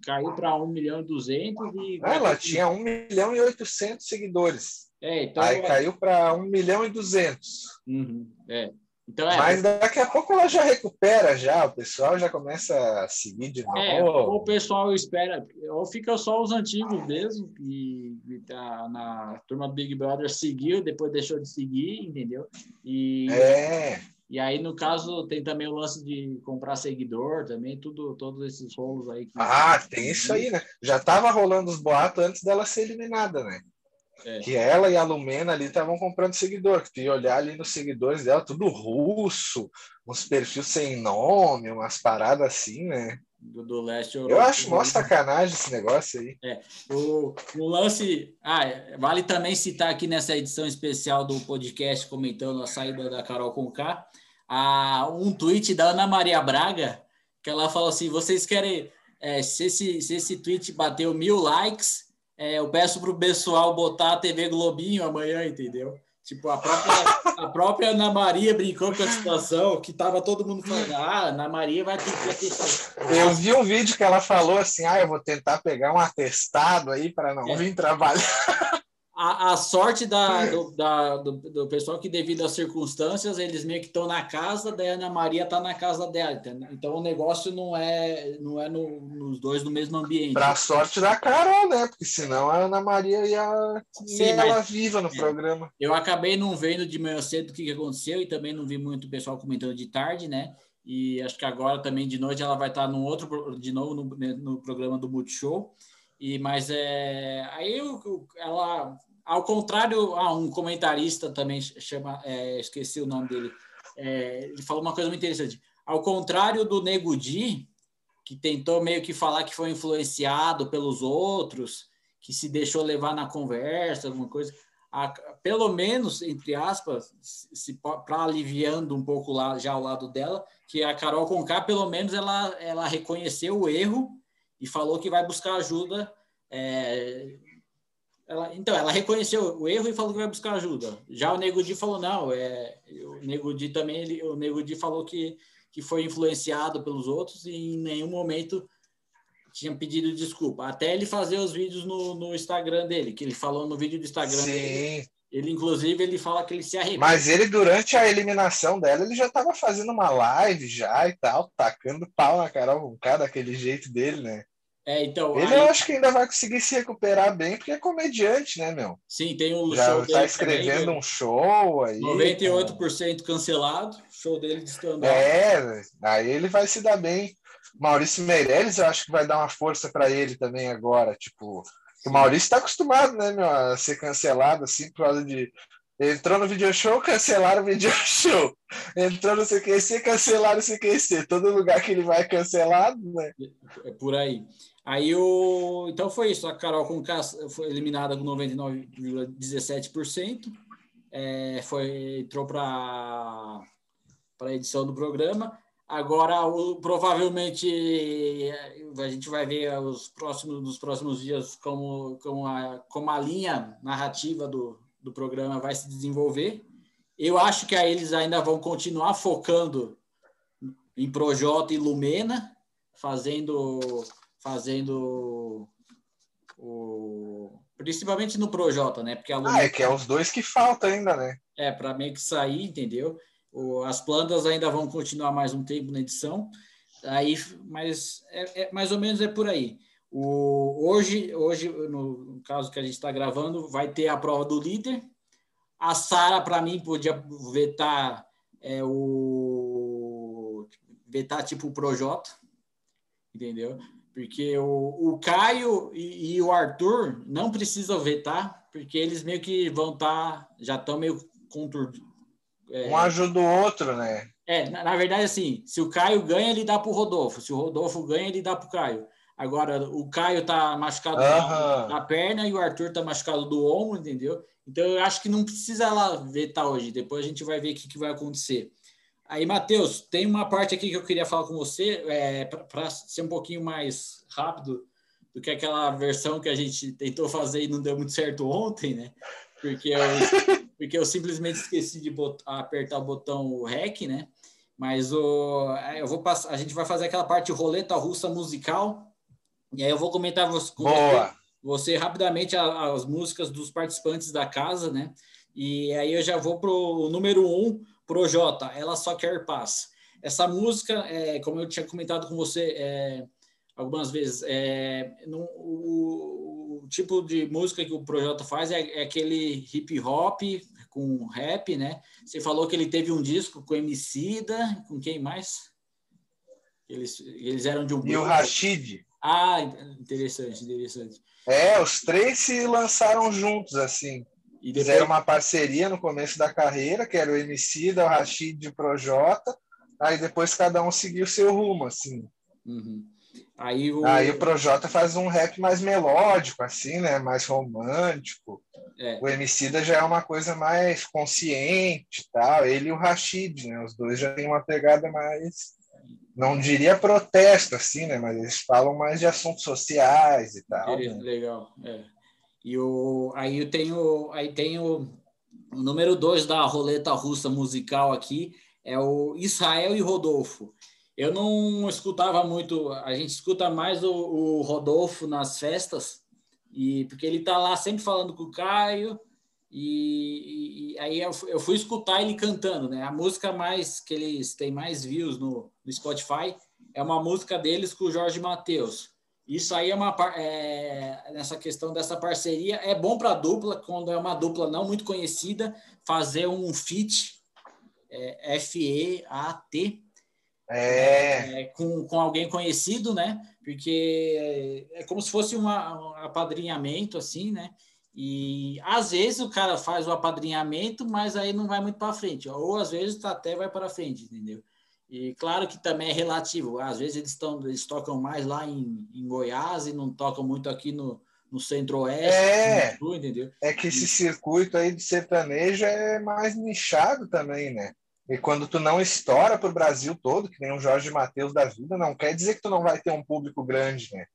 caiu para um milhão e duzentos. E... Ela tinha um milhão e oitocentos seguidores. É, então, Aí caiu para um milhão e duzentos. Uhum, é. Então, é, Mas daqui a pouco ela já recupera, já, o pessoal já começa a seguir de novo. É, o pessoal espera, ou fica só os antigos mesmo, que, tá na turma do Big Brother seguiu, depois deixou de seguir, entendeu? E, é. E aí, no caso, tem também o lance de comprar seguidor também, tudo, todos esses rolos aí. Que... Ah, tem isso aí, né? Já tava rolando os boatos antes dela ser eliminada, né? É. Que ela e a Lumena ali estavam comprando seguidor, que tem olhar ali nos seguidores dela, tudo russo, uns perfis sem nome, umas paradas assim, né? Do, do leste Eu acho mó sacanagem esse negócio aí. É. O, o lance. Ah, vale também citar aqui nessa edição especial do podcast comentando a saída da Carol Conká, a, um tweet da Ana Maria Braga, que ela falou assim: vocês querem. É, se, esse, se esse tweet bateu mil likes, é, eu peço para o pessoal botar a TV Globinho amanhã, entendeu? Tipo, a própria, a própria Ana Maria brincou com a situação, que tava todo mundo falando, ah, Ana Maria vai ter que... Eu vi um vídeo que ela falou assim, ah, eu vou tentar pegar um atestado aí para não é. vir trabalhar. A, a sorte da, do, da, do, do, pessoal que, devido às circunstâncias, eles meio que estão na casa da Ana Maria está na casa dela. Entendeu? Então o negócio não é, não é no, nos dois no mesmo ambiente. Para sorte da Carol, né? Porque senão a Ana Maria ia Sim, ela viva no é, programa. Eu acabei não vendo de manhã cedo o que, que aconteceu e também não vi muito pessoal comentando de tarde, né? E acho que agora também de noite ela vai estar num outro, de novo no, no programa do Multishow. E, mas é, aí eu, ela ao contrário, ah, um comentarista também chama, é, esqueci o nome dele, é, ele falou uma coisa muito interessante. Ao contrário do Nego Di, que tentou meio que falar que foi influenciado pelos outros, que se deixou levar na conversa, alguma coisa, a, pelo menos, entre aspas, para aliviando um pouco lá, já ao lado dela, que a Carol Conká, pelo menos, ela, ela reconheceu o erro e falou que vai buscar ajuda é, ela, então, ela reconheceu o erro e falou que vai buscar ajuda. Já o Nego Di falou, não, é, o Nego Di também, ele, o Nego Di falou que, que foi influenciado pelos outros e em nenhum momento tinha pedido desculpa. Até ele fazer os vídeos no, no Instagram dele, que ele falou no vídeo do Instagram Sim. dele. Ele, inclusive, ele fala que ele se arrepende. Mas ele, durante a eliminação dela, ele já estava fazendo uma live já e tal, tacando pau na Carol com cara daquele jeito dele, né? É, então, ele aí... eu acho que ainda vai conseguir se recuperar bem, porque é comediante, né, meu? Sim, tem um Já show tá escrevendo também, um show aí. 98% com... cancelado, show dele de stand-up. É, aí ele vai se dar bem. Maurício Meirelles, eu acho que vai dar uma força para ele também agora, tipo... O Maurício está acostumado, né, meu, a ser cancelado, assim, por causa de Entrou no video show, cancelaram o video <laughs> show. Entrou no CQC, cancelaram o CQC. Todo lugar que ele vai cancelado, né? É por aí. Aí o. Então foi isso. A Carol com foi eliminada com 99,17%. É, foi, entrou para a edição do programa. Agora, o, provavelmente, a gente vai ver os próximos, nos próximos dias como, como, a, como a linha narrativa do, do programa vai se desenvolver. Eu acho que aí eles ainda vão continuar focando em Projota e Lumena, fazendo fazendo o principalmente no Projota, né? Porque a Lumena, ah, é que é os dois que faltam ainda, né? É, para meio que sair, entendeu? O, as plantas ainda vão continuar mais um tempo na edição. Aí, mas é, é mais ou menos é por aí. O, hoje, hoje, no caso que a gente está gravando, vai ter a prova do líder. A Sara, para mim, podia vetar é, o vetar tipo o Projota, entendeu? Porque o, o Caio e, e o Arthur não precisam vetar, porque eles meio que vão estar, tá, já estão meio conturbados. É, um ajuda o outro, né? É, na, na, verdade, assim, se o Caio ganha, ele dá para o Rodolfo. Se o Rodolfo ganha, ele dá para o Caio. Agora, o Caio tá machucado uhum. na perna e o Arthur tá machucado do ombro, entendeu? Então, eu acho que não precisa lá vetar hoje. Depois a gente vai ver o que, que vai acontecer. Aí, Matheus, tem uma parte aqui que eu queria falar com você, é, para ser um pouquinho mais rápido do que aquela versão que a gente tentou fazer e não deu muito certo ontem, né? Porque eu, <laughs> porque eu simplesmente esqueci de botar, apertar o botão REC, né? Mas o, eu vou passar, a gente vai fazer aquela parte roleta russa musical, e aí eu vou comentar com você, você rapidamente as, as músicas dos participantes da casa, né? E aí eu já vou pro número um, Projota, Ela Só Quer Paz. Essa música, é, como eu tinha comentado com você é, algumas vezes, é, no, o, o, tipo de música que o Projota faz é, é, aquele hip hop com rap, né? Você falou que ele teve um disco com Emicida, com quem mais? Eles, eles eram de um grupo. E o Rashid. Ah, interessante, interessante. É, os três se lançaram juntos, assim. E depois... Fizeram uma parceria no começo da carreira, que era o MC da o Rashid e o Projota. Aí depois cada um seguiu seu rumo, assim. Uhum. Aí o... Aí o Projota faz um rap mais melódico, assim, né? Mais romântico. É. O Emicida já é uma coisa mais consciente tal. Ele e o Rashid, né? Os dois já têm uma pegada mais... Não diria protesto, assim, né? Mas eles falam mais de assuntos sociais e tal. Né? Legal, é. E o, aí eu tenho, aí tenho o número dois da roleta russa musical aqui, é o Israel e Rodolfo. Eu não escutava muito, a gente escuta mais o, o Rodolfo nas festas, e porque ele tá lá sempre falando com o Caio, e, e, aí eu, eu, fui escutar ele cantando, né? A música mais que eles têm mais views no, no Spotify é uma música deles com o Jorge Mateus. Isso aí é uma é, nessa questão dessa parceria é bom para a dupla quando é uma dupla não muito conhecida fazer um feat é, F E A T é. é. com, com alguém conhecido, né? Porque é como se fosse uma, um apadrinhamento assim, né? E às vezes o cara faz o apadrinhamento, mas aí não vai muito para frente, ou às vezes até vai para frente, entendeu? E claro que também é relativo. Às vezes eles, estão, eles tocam mais lá em, em Goiás e não tocam muito aqui no, no centro-oeste. É, sul, entendeu? é que esse circuito aí de sertanejo é mais nichado também, né? E quando tu não estoura para o Brasil todo, que nem o Jorge Matheus da vida, não quer dizer que tu não vai ter um público grande, né?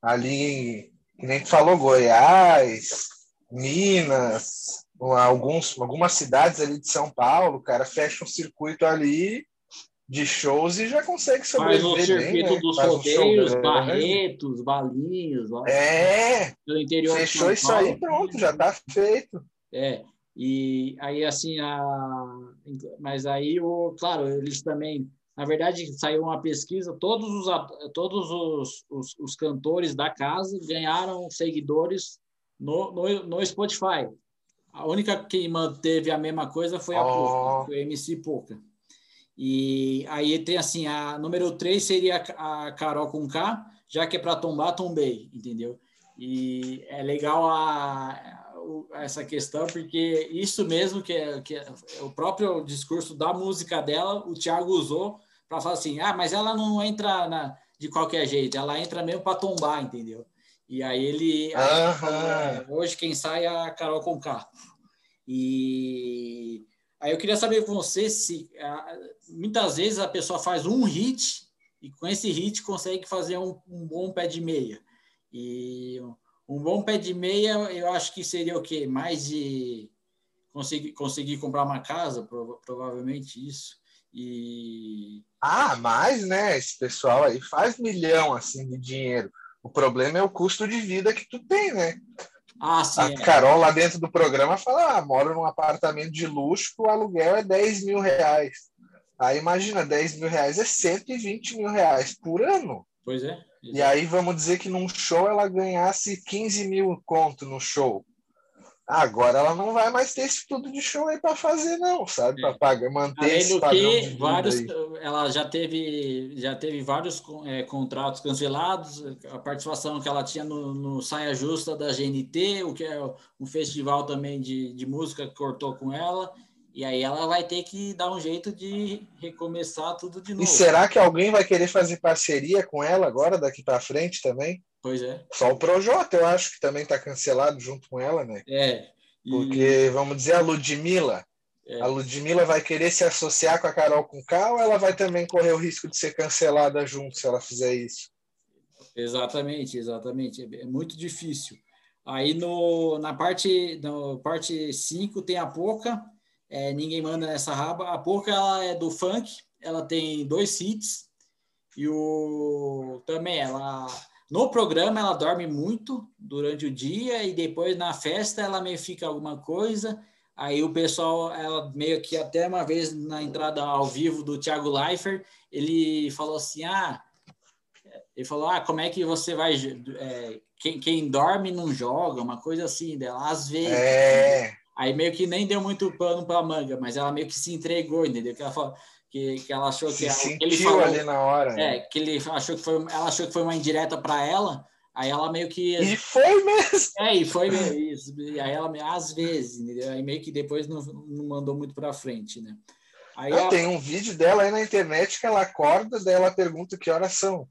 Ali, que nem tu falou, Goiás, Minas, alguns, algumas cidades ali de São Paulo, cara, fecha um circuito ali de shows e já consegue sobreviver Faz o circuito bem, né? dos rodeios, um Barretos, Balinhos. Lá, é, pelo interior fechou isso aí, pronto, já está feito. É, e aí assim, a... mas aí, o, claro, eles também, na verdade, saiu uma pesquisa, todos os, todos os, os, os cantores da casa ganharam seguidores no, no, no Spotify. A única que manteve a mesma coisa foi a oh. foi a MC Pouca. E aí tem assim, a número 3 seria a Carol com K, já que é para tombar, tombei, entendeu? E é legal a, a, essa questão, porque isso mesmo que é, que é o próprio discurso da música dela, o Thiago usou para falar assim: ah, mas ela não entra na, de qualquer jeito, ela entra mesmo para tombar, entendeu? E aí ele. Aí, hoje quem sai é a Carol com K. E Aí eu queria saber com você se ah, muitas vezes a pessoa faz um hit e com esse hit consegue fazer um, um, bom pé de meia. E um bom pé de meia, eu acho que seria o quê? Mais de conseguir, conseguir comprar uma casa, provavelmente isso. E ah, mais, né? Esse pessoal aí faz milhão assim de dinheiro. O problema é o custo de vida que tu tem, né? Ah, sim, a é. Carol lá dentro do programa fala: ah, moro num apartamento de luxo, o aluguel é 10 mil reais. Aí imagina, 10 mil reais é 120 mil reais por ano. Pois é. E aí vamos dizer que num show ela ganhasse 15 mil conto no show. Agora ela não vai mais ter esse tudo de show aí para fazer, não, sabe? Para pagar, manter Além esse padrão que, vários, aí. ela já teve, já teve vários é, contratos cancelados, a participação que ela tinha no, no, Saia Justa da GNT, o que é um festival também de, de música que cortou com ela. E aí ela vai ter que dar um jeito de recomeçar tudo de novo. E será que alguém vai querer fazer parceria com ela agora, daqui para frente também? Pois é. Só o Projota, eu acho que também está cancelado junto com ela, né? É. E... Porque, vamos dizer, a Ludmilla. É. A Ludmilla vai querer se associar com a Carol com K ou ela vai também correr o risco de ser cancelada junto se ela fizer isso? Exatamente, exatamente. É muito difícil. Aí no, na parte no parte 5 tem a Poca, é, ninguém manda nessa raba. A Porca ela é do funk, ela tem dois hits e o também ela no programa ela dorme muito durante o dia e depois na festa ela meio fica alguma coisa. Aí o pessoal, ela meio que até uma vez na entrada ao vivo do Thiago Leifert, ele falou assim: ah, ele falou, ah, como é que você vai. É, quem, quem dorme não joga, uma coisa assim dela. Às vezes. É. Aí meio que nem deu muito pano para manga, mas ela meio que se entregou, entendeu? Que ela falou, que, que ela achou se que, ele falou, ali na hora. É, que ele achou que foi, ela achou que foi uma indireta para ela. Aí ela meio que E foi mesmo. É, e foi mesmo isso. E aí ela às vezes, entendeu? Aí meio que depois não, não mandou muito para frente, né? Aí ela... Tem um vídeo dela aí na internet que ela acorda, daí ela pergunta que horas são.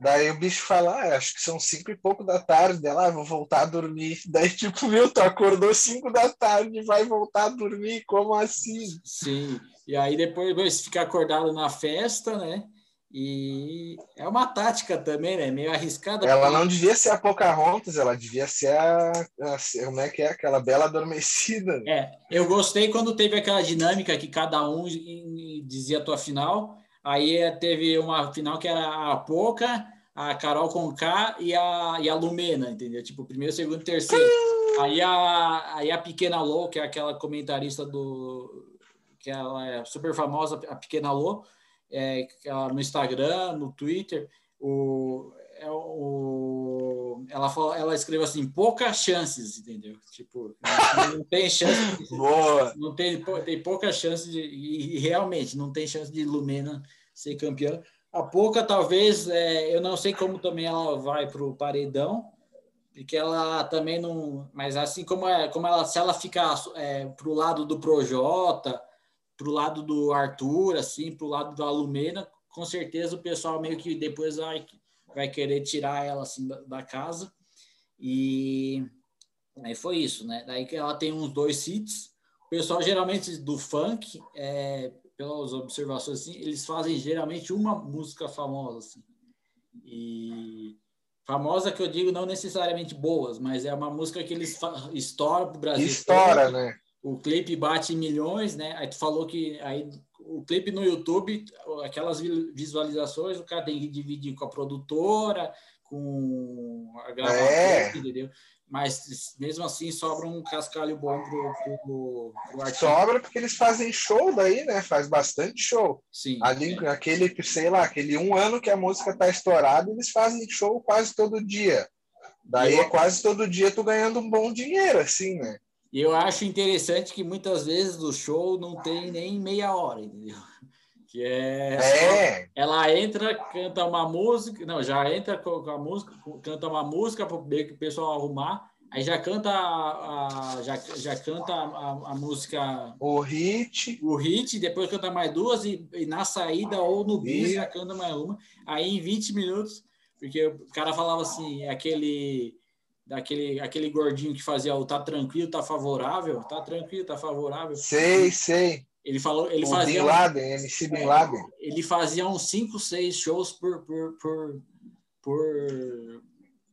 Daí o bicho fala, ah, acho que são cinco e pouco da tarde. Ela, ah, vou voltar a dormir. <laughs> Daí, tipo, meu, tu acordou cinco da tarde vai voltar a dormir? Como assim? Sim. E aí depois ficar acordado na festa, né? E é uma tática também, né? Meio arriscada. Ela não devia ser a Pocahontas, ela devia ser a, a, Como é que é? Aquela bela adormecida. É, eu gostei quando teve aquela dinâmica que cada um dizia a tua final. Aí teve uma final que era a Poca, a Carol Conká e a, e a Lumena, entendeu? Tipo, primeiro, segundo, terceiro. Aí a, aí a Pequena Lô, que é aquela comentarista do. Que ela é super famosa, a Pequena Lô, é, no Instagram, no Twitter, o, é o, ela, fala, ela escreveu assim, poucas chances, entendeu? Tipo, não, não tem chance. <laughs> Boa. Não tem, tem poucas chances de. E, realmente, não tem chance de Lumena ser campeã. A Pouca, talvez, é, eu não sei como também ela vai para o paredão, porque ela também não. Mas assim como, é, como ela, se ela ficar é, para o lado do Projota, para o lado do Arthur, assim, para o lado da Lumena, com certeza o pessoal meio que depois vai, vai querer tirar ela assim da, da casa. E aí foi isso, né? Daí que ela tem uns dois hits. O pessoal geralmente do funk é, pelas observações assim, eles fazem geralmente uma música famosa assim. E famosa que eu digo não necessariamente boas, mas é uma música que eles estouram pro Brasil. Estoura, né? O clipe bate em milhões, né? Aí tu falou que aí o clipe no YouTube, aquelas visualizações, o cara tem que dividir com a produtora, com a gravação, é. entendeu? mas mesmo assim sobra um cascalho bom pro, pro, pro artista. Sobra porque eles fazem show daí, né? Faz bastante show. Sim. Ali, é. aquele, sei lá, aquele um ano que a música tá estourada, eles fazem show quase todo dia. Daí é quase todo dia tu ganhando um bom dinheiro, assim, né? E eu acho interessante que muitas vezes o show não tem nem meia hora, entendeu? <laughs> que é, é, ela entra, canta uma música, não, já entra com a música, canta uma música para o pessoal arrumar, aí já canta a, a já, já canta a, a, música o hit, o hit, depois canta mais duas e, e na saída ou no bis já canta mais uma, aí em 20 minutos, porque o cara falava assim, aquele daquele aquele gordinho que fazia o tá tranquilo, tá favorável, tá tranquilo, tá favorável. Sei, sei. Ele falou, ele o fazia. Bin Laden, MC Bin Laden. Ele fazia uns 5, 6 shows por, por, por, por,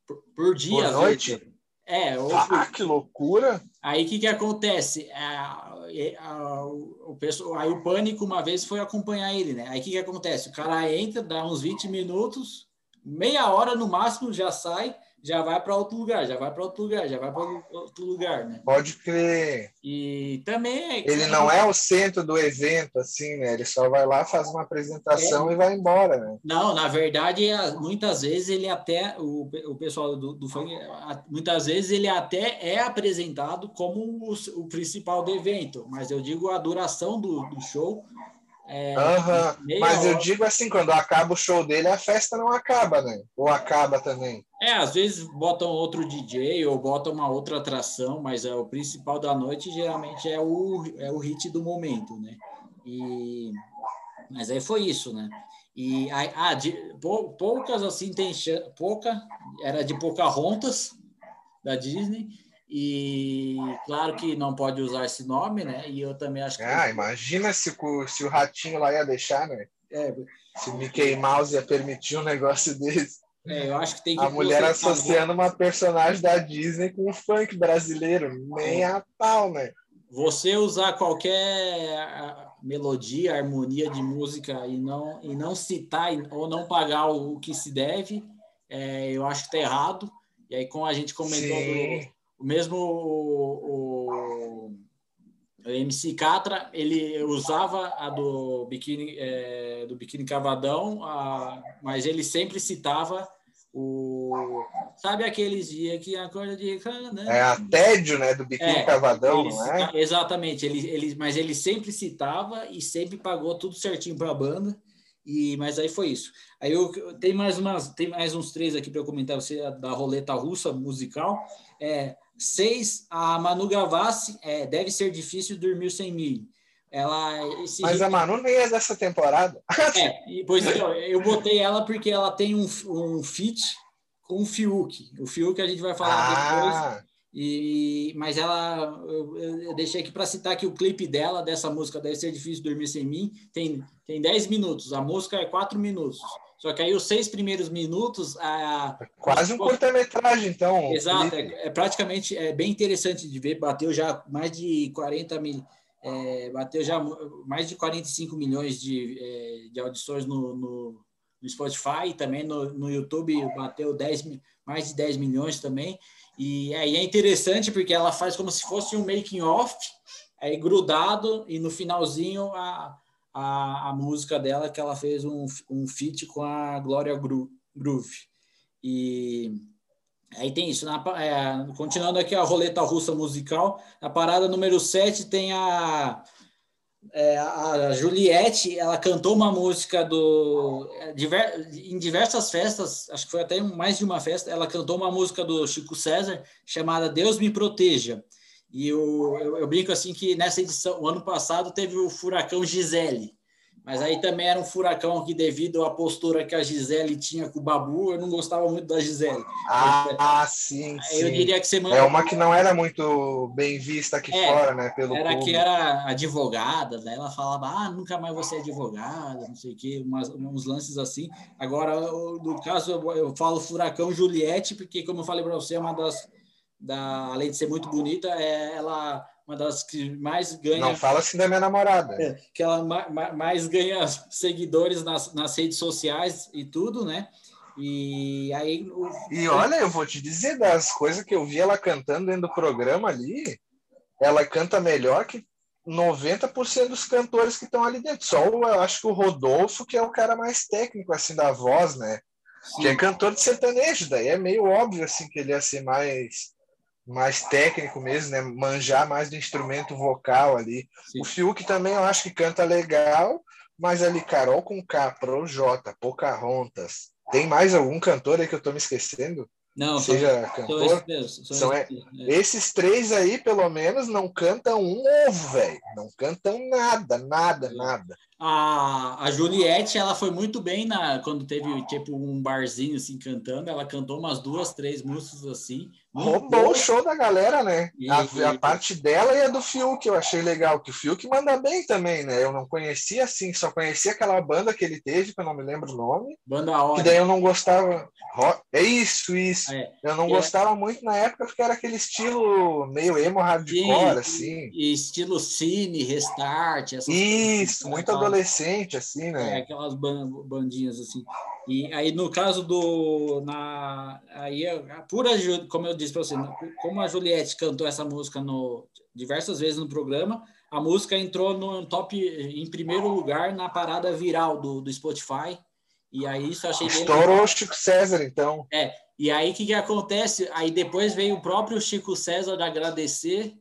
por, por dia. Por noite? É. Ou, ah, que loucura! Aí o que, que acontece? A, a, o pessoal, aí o Pânico uma vez foi acompanhar ele, né? Aí o que, que acontece? O cara entra, dá uns 20 minutos, meia hora no máximo já sai, já vai para outro lugar, já vai para outro lugar, já vai para outro lugar, né? Pode crer. E também é ele não é o centro do evento, assim, né? Ele só vai lá, faz uma apresentação é. e vai embora, né? Não, na verdade, muitas vezes ele até o, o pessoal do, do funk, muitas vezes ele até é apresentado como o, o principal do evento, mas eu digo a duração do, do show é, uhum. Mas hora. eu digo assim, quando acaba o show dele, a festa não acaba, né? Ou acaba também. É, às vezes botam outro DJ ou botam uma outra atração, mas é, o principal da noite geralmente é o, é o hit do momento, né? E, mas aí foi isso, né? E ah, de, poucas assim tem pouca era de Pocahontas da Disney e claro que não pode usar esse nome, né? E eu também acho que. Ah, imagina se o, se o ratinho lá ia deixar, né? É, se o Mickey Mouse ia permitir um negócio <laughs> desse. É, eu acho que tem que. A mulher associando uma personagem da Disney com o funk brasileiro. Nem é. a pau, né? Você usar qualquer melodia, harmonia de música e não, e não citar ou não pagar o que se deve, é, eu acho que tá errado. E aí, como a gente comentou do, o mesmo o, o, MC Catra, ele usava a do biquíni, é, do biquíni cavadão, a, mas ele sempre citava o sabe aqueles dias que a coisa de é a tédio né do biquíni é, cavadão ele, não é? exatamente ele, ele mas ele sempre citava e sempre pagou tudo certinho para a banda e mas aí foi isso. Aí eu tem mais umas tem mais uns três aqui para eu comentar você da roleta russa musical é Seis, a Manu Gavassi, é, deve ser difícil dormir sem mim. Ela, Mas a Manu nem é dessa temporada. É, e, pois então, eu botei ela porque ela tem um, um feat com o Fiuk. O Fiuk a gente vai falar ah. depois. E, mas ela, eu, eu deixei aqui para citar que o clipe dela, dessa música, Deve Ser Difícil Dormir Sem Mim, tem, tem 10 minutos. A música é 4 minutos. Só que aí os seis primeiros minutos. A, Quase um curta-metragem, então. Exato, é, é, praticamente é bem interessante de ver. Bateu já mais de 40 mil. É, bateu já mais de 45 milhões de, é, de audições no, no, no Spotify, também no, no YouTube bateu 10, mais de 10 milhões também. E aí é interessante porque ela faz como se fosse um making off, aí grudado, e no finalzinho a, a, a música dela que ela fez um, um feat com a Glória Groove. E aí tem isso. Na, é, continuando aqui a roleta russa musical, a parada número 7 tem a, é, a Juliette, ela cantou uma música do é, diver, em diversas festas, acho que foi até mais de uma festa, ela cantou uma música do Chico César chamada Deus me proteja. E eu, eu, eu, brinco assim que nessa edição, o ano passado, teve o furacão Gisele. Mas aí também era um furacão que, devido à postura que a Gisele tinha com o Babu, eu não gostava muito da Gisele. Ah, mas, sim, sim. Eu diria que semana... É uma que não era muito bem vista aqui é, fora, né? Pelo era público. que era advogada, ela falava, ah, nunca mais você é advogada, não sei o quê, umas, uns lances assim. Agora, no caso, eu, eu falo furacão Juliette, porque, como eu falei para você, é uma das da, além de ser muito bonita, é ela uma das que mais ganha. Não fala assim da minha namorada. É, que ela ma, mais ganha <laughs> seguidores nas, nas redes sociais e tudo, né? E aí. O... E olha, eu vou te dizer, das coisas que eu vi ela cantando dentro do programa ali, ela canta melhor que 90% dos cantores que estão ali dentro. Só eu acho que o Rodolfo, que é o cara mais técnico assim da voz, né? Sim. Que é cantor de sertanejo, daí é meio óbvio assim que ele ia ser mais mais técnico mesmo, né? Manjar mais do instrumento vocal ali. Sim. O Fiuk também eu acho que canta legal, mas ali Carol com K, Pro J, Pocahontas. Tem mais algum cantor aí que eu tô me esquecendo? Não, seja são, cantor. São são é, esses três aí, pelo menos, não cantam um ovo, velho. Não cantam nada, nada, nada. A, a Juliette, ela foi muito bem na quando teve tipo um barzinho assim cantando. Ela cantou umas duas, três músicas assim. Roubou o show da galera, né? E, a, e... a, parte dela e a do Fiuk, eu achei legal. Que o Fiuk manda bem também, né? Eu não conhecia assim, só conhecia aquela banda que ele teve, que eu não me lembro o nome. Banda Hora. Que daí eu não gostava. É isso, isso. É. Eu não e é gostava muito na época porque era aquele estilo meio emo hardcore, assim. E estilo cine, restart. isso, muito adolescente, assim, né? É, aquelas bandinhas assim. E aí, no caso do. Na, aí, a pura, como eu disse para você, como a Juliette cantou essa música no, diversas vezes no programa, a música entrou no top, em primeiro lugar na parada viral do, do Spotify. E aí, isso achei. Estourou o Chico César, então. É, e aí, o que, que acontece? Aí depois veio o próprio Chico César agradecer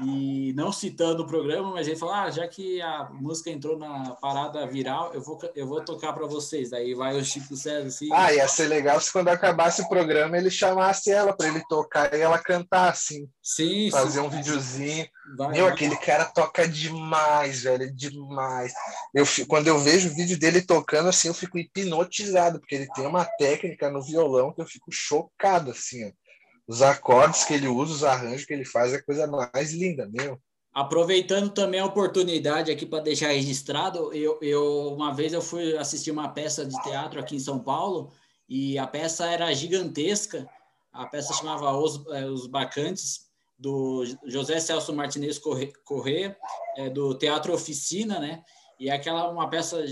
e não citando o programa, mas ele falou: ah, já que a música entrou na parada viral, eu vou, eu vou tocar para vocês. Daí vai o Chico César assim. Ah, ia ser legal se quando acabasse o programa ele chamasse ela para ele tocar e ela cantar assim. Sim, Fazer sim. um videozinho. Vai, Meu, vai. aquele cara toca demais, velho, demais. Eu, quando eu vejo o vídeo dele tocando assim, eu fico hipnotizado, porque ele tem uma técnica no violão que eu fico chocado, assim, ó os acordes que ele usa, os arranjos que ele faz, é a coisa mais linda, meu. Aproveitando também a oportunidade aqui para deixar registrado, eu, eu uma vez eu fui assistir uma peça de teatro aqui em São Paulo e a peça era gigantesca. A peça chamava Os, é, Os Bacantes, do José Celso Martinez Corrêa, é, do Teatro Oficina, né? E aquela uma peça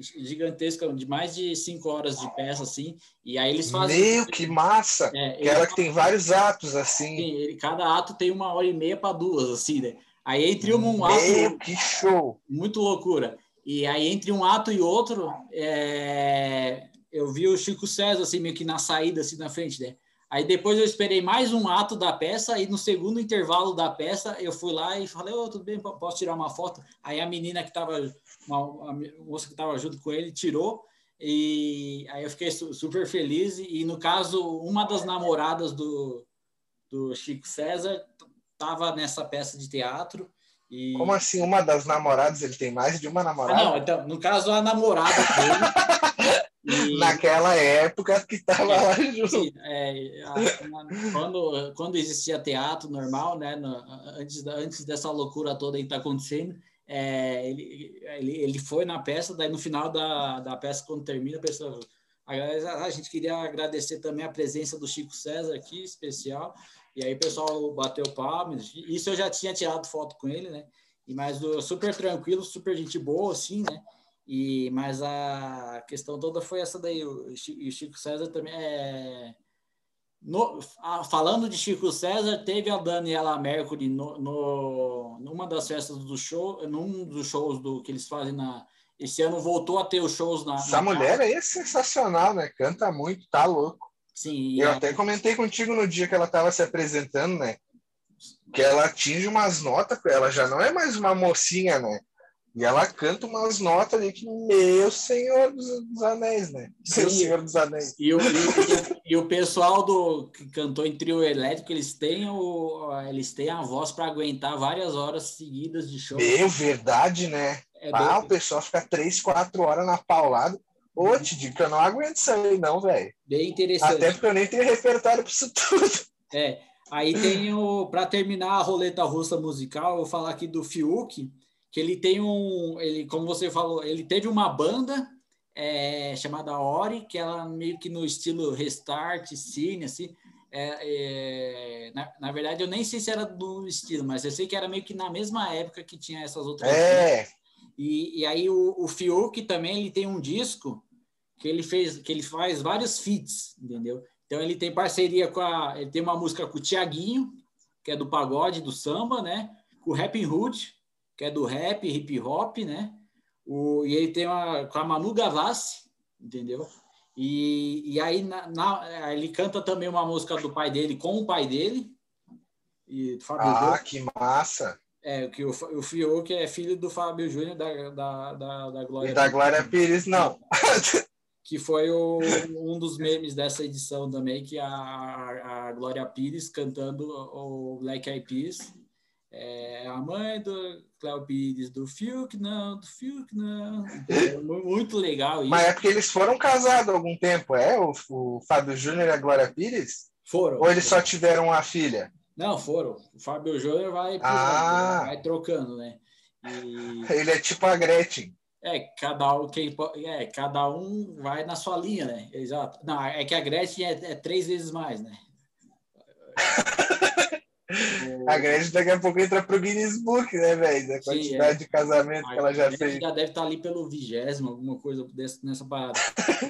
gigantesca, de mais de cinco horas de peça, assim, e aí eles fazem... Meu, que massa! É, que ela que tem vários atos, assim. Sim, ele, cada ato tem uma hora e meia para duas, assim, né? Aí entre um Meu, ato... que show! Muito loucura. E aí entre um ato e outro, é... eu vi o Chico César, assim, meio que na saída, assim, na frente, né? Aí depois eu esperei mais um ato da peça e no segundo intervalo da peça eu fui lá e falei, oh, tudo bem, posso tirar uma foto? Aí a menina que estava, a moça que estava junto com ele tirou e aí eu fiquei super feliz e no caso uma das namoradas do, do Chico César estava nessa peça de teatro e... Como assim uma das namoradas? Ele tem mais de uma namorada? Ah, não, então, no caso a namorada dele <laughs> E... Naquela época que estava é, lá junto. Sim, é, quando, quando existia teatro normal, né, no, antes, antes dessa loucura toda que está acontecendo, é, ele, ele, ele foi na peça, daí no final da, da peça, quando termina, a pessoa. A, a gente queria agradecer também a presença do Chico César aqui, especial. E aí o pessoal bateu palmas. Isso eu já tinha tirado foto com ele, né? E, mas super tranquilo, super gente boa, assim, né? E, mas a questão toda foi essa daí. O Chico César também é. No, a, falando de Chico César, teve a Daniela Mercury no, no, numa das festas do show, num dos shows do que eles fazem na. Esse ano voltou a ter os shows na. Essa na mulher casa. é sensacional, né? Canta muito, tá louco. Sim. Eu até comentei contigo no dia que ela estava se apresentando, né? Que ela atinge umas notas, ela já não é mais uma mocinha, né? E ela canta umas notas ali que, meu Senhor dos, Anéis, né? Sim, Senhor dos Anéis. E o, e, e, o pessoal do que cantou em trio elétrico, eles têm, o, eles têm a voz para aguentar várias horas seguidas de show. Meu, verdade, né? É ah, bem... o pessoal fica três, quatro horas na paulada. Ô, te digo que eu não aguento isso aí, não, velho. Bem interessante. Até porque eu nem tenho repertório para isso tudo. É. Aí tem o. Para terminar a roleta russa musical, eu vou falar aqui do Fiuk que ele tem um, ele, como você falou, ele teve uma banda é, chamada Ori, que ela meio que no estilo Restart, Cine, assim. É, é, na, na, verdade, eu nem sei se era do estilo, mas eu sei que era meio que na mesma época que tinha essas outras. É. E, e aí o, o Fiuk também ele tem um disco que ele fez, que ele faz vários feats, entendeu? Então ele tem parceria com a, ele tem uma música com o Tiaguinho, que é do pagode, do samba, né? Com o Rapping Hood, que é do rap, hip hop, né? O, e ele tem uma com a Manu Gavassi, entendeu? E, e aí na, na, ele canta também uma música do pai dele com o pai dele. E Fábio ah, Júnior. que massa! É, que o, o Fiuk é filho do Fábio Júnior da, da, da, da Glória E da Glória Pires, não. <laughs> que foi o, um dos memes dessa edição também, que a, a Glória Pires cantando o Black Eyed Peas é a mãe do Cléo Pires, do Fiuk, não, do Fiuk, não. É muito legal isso. Mas é porque eles foram casados há algum tempo, é? O, o Fábio Júnior e a Glória Pires? Foram. Ou eles só tiveram uma filha? Não, foram. O Fábio Júnior vai, ah. vai trocando, né? E... <laughs> Ele é tipo a Gretchen. É, cada um, quem, é, cada um vai na sua linha, né? Exato. Não, é que a Gretchen é, é três vezes mais, né? <laughs> A Gretchen daqui a pouco entra pro Guinness Book, né, velho? Da quantidade é. de casamento a que ela já fez. Já deve estar tá ali pelo vigésimo, alguma coisa nessa parada.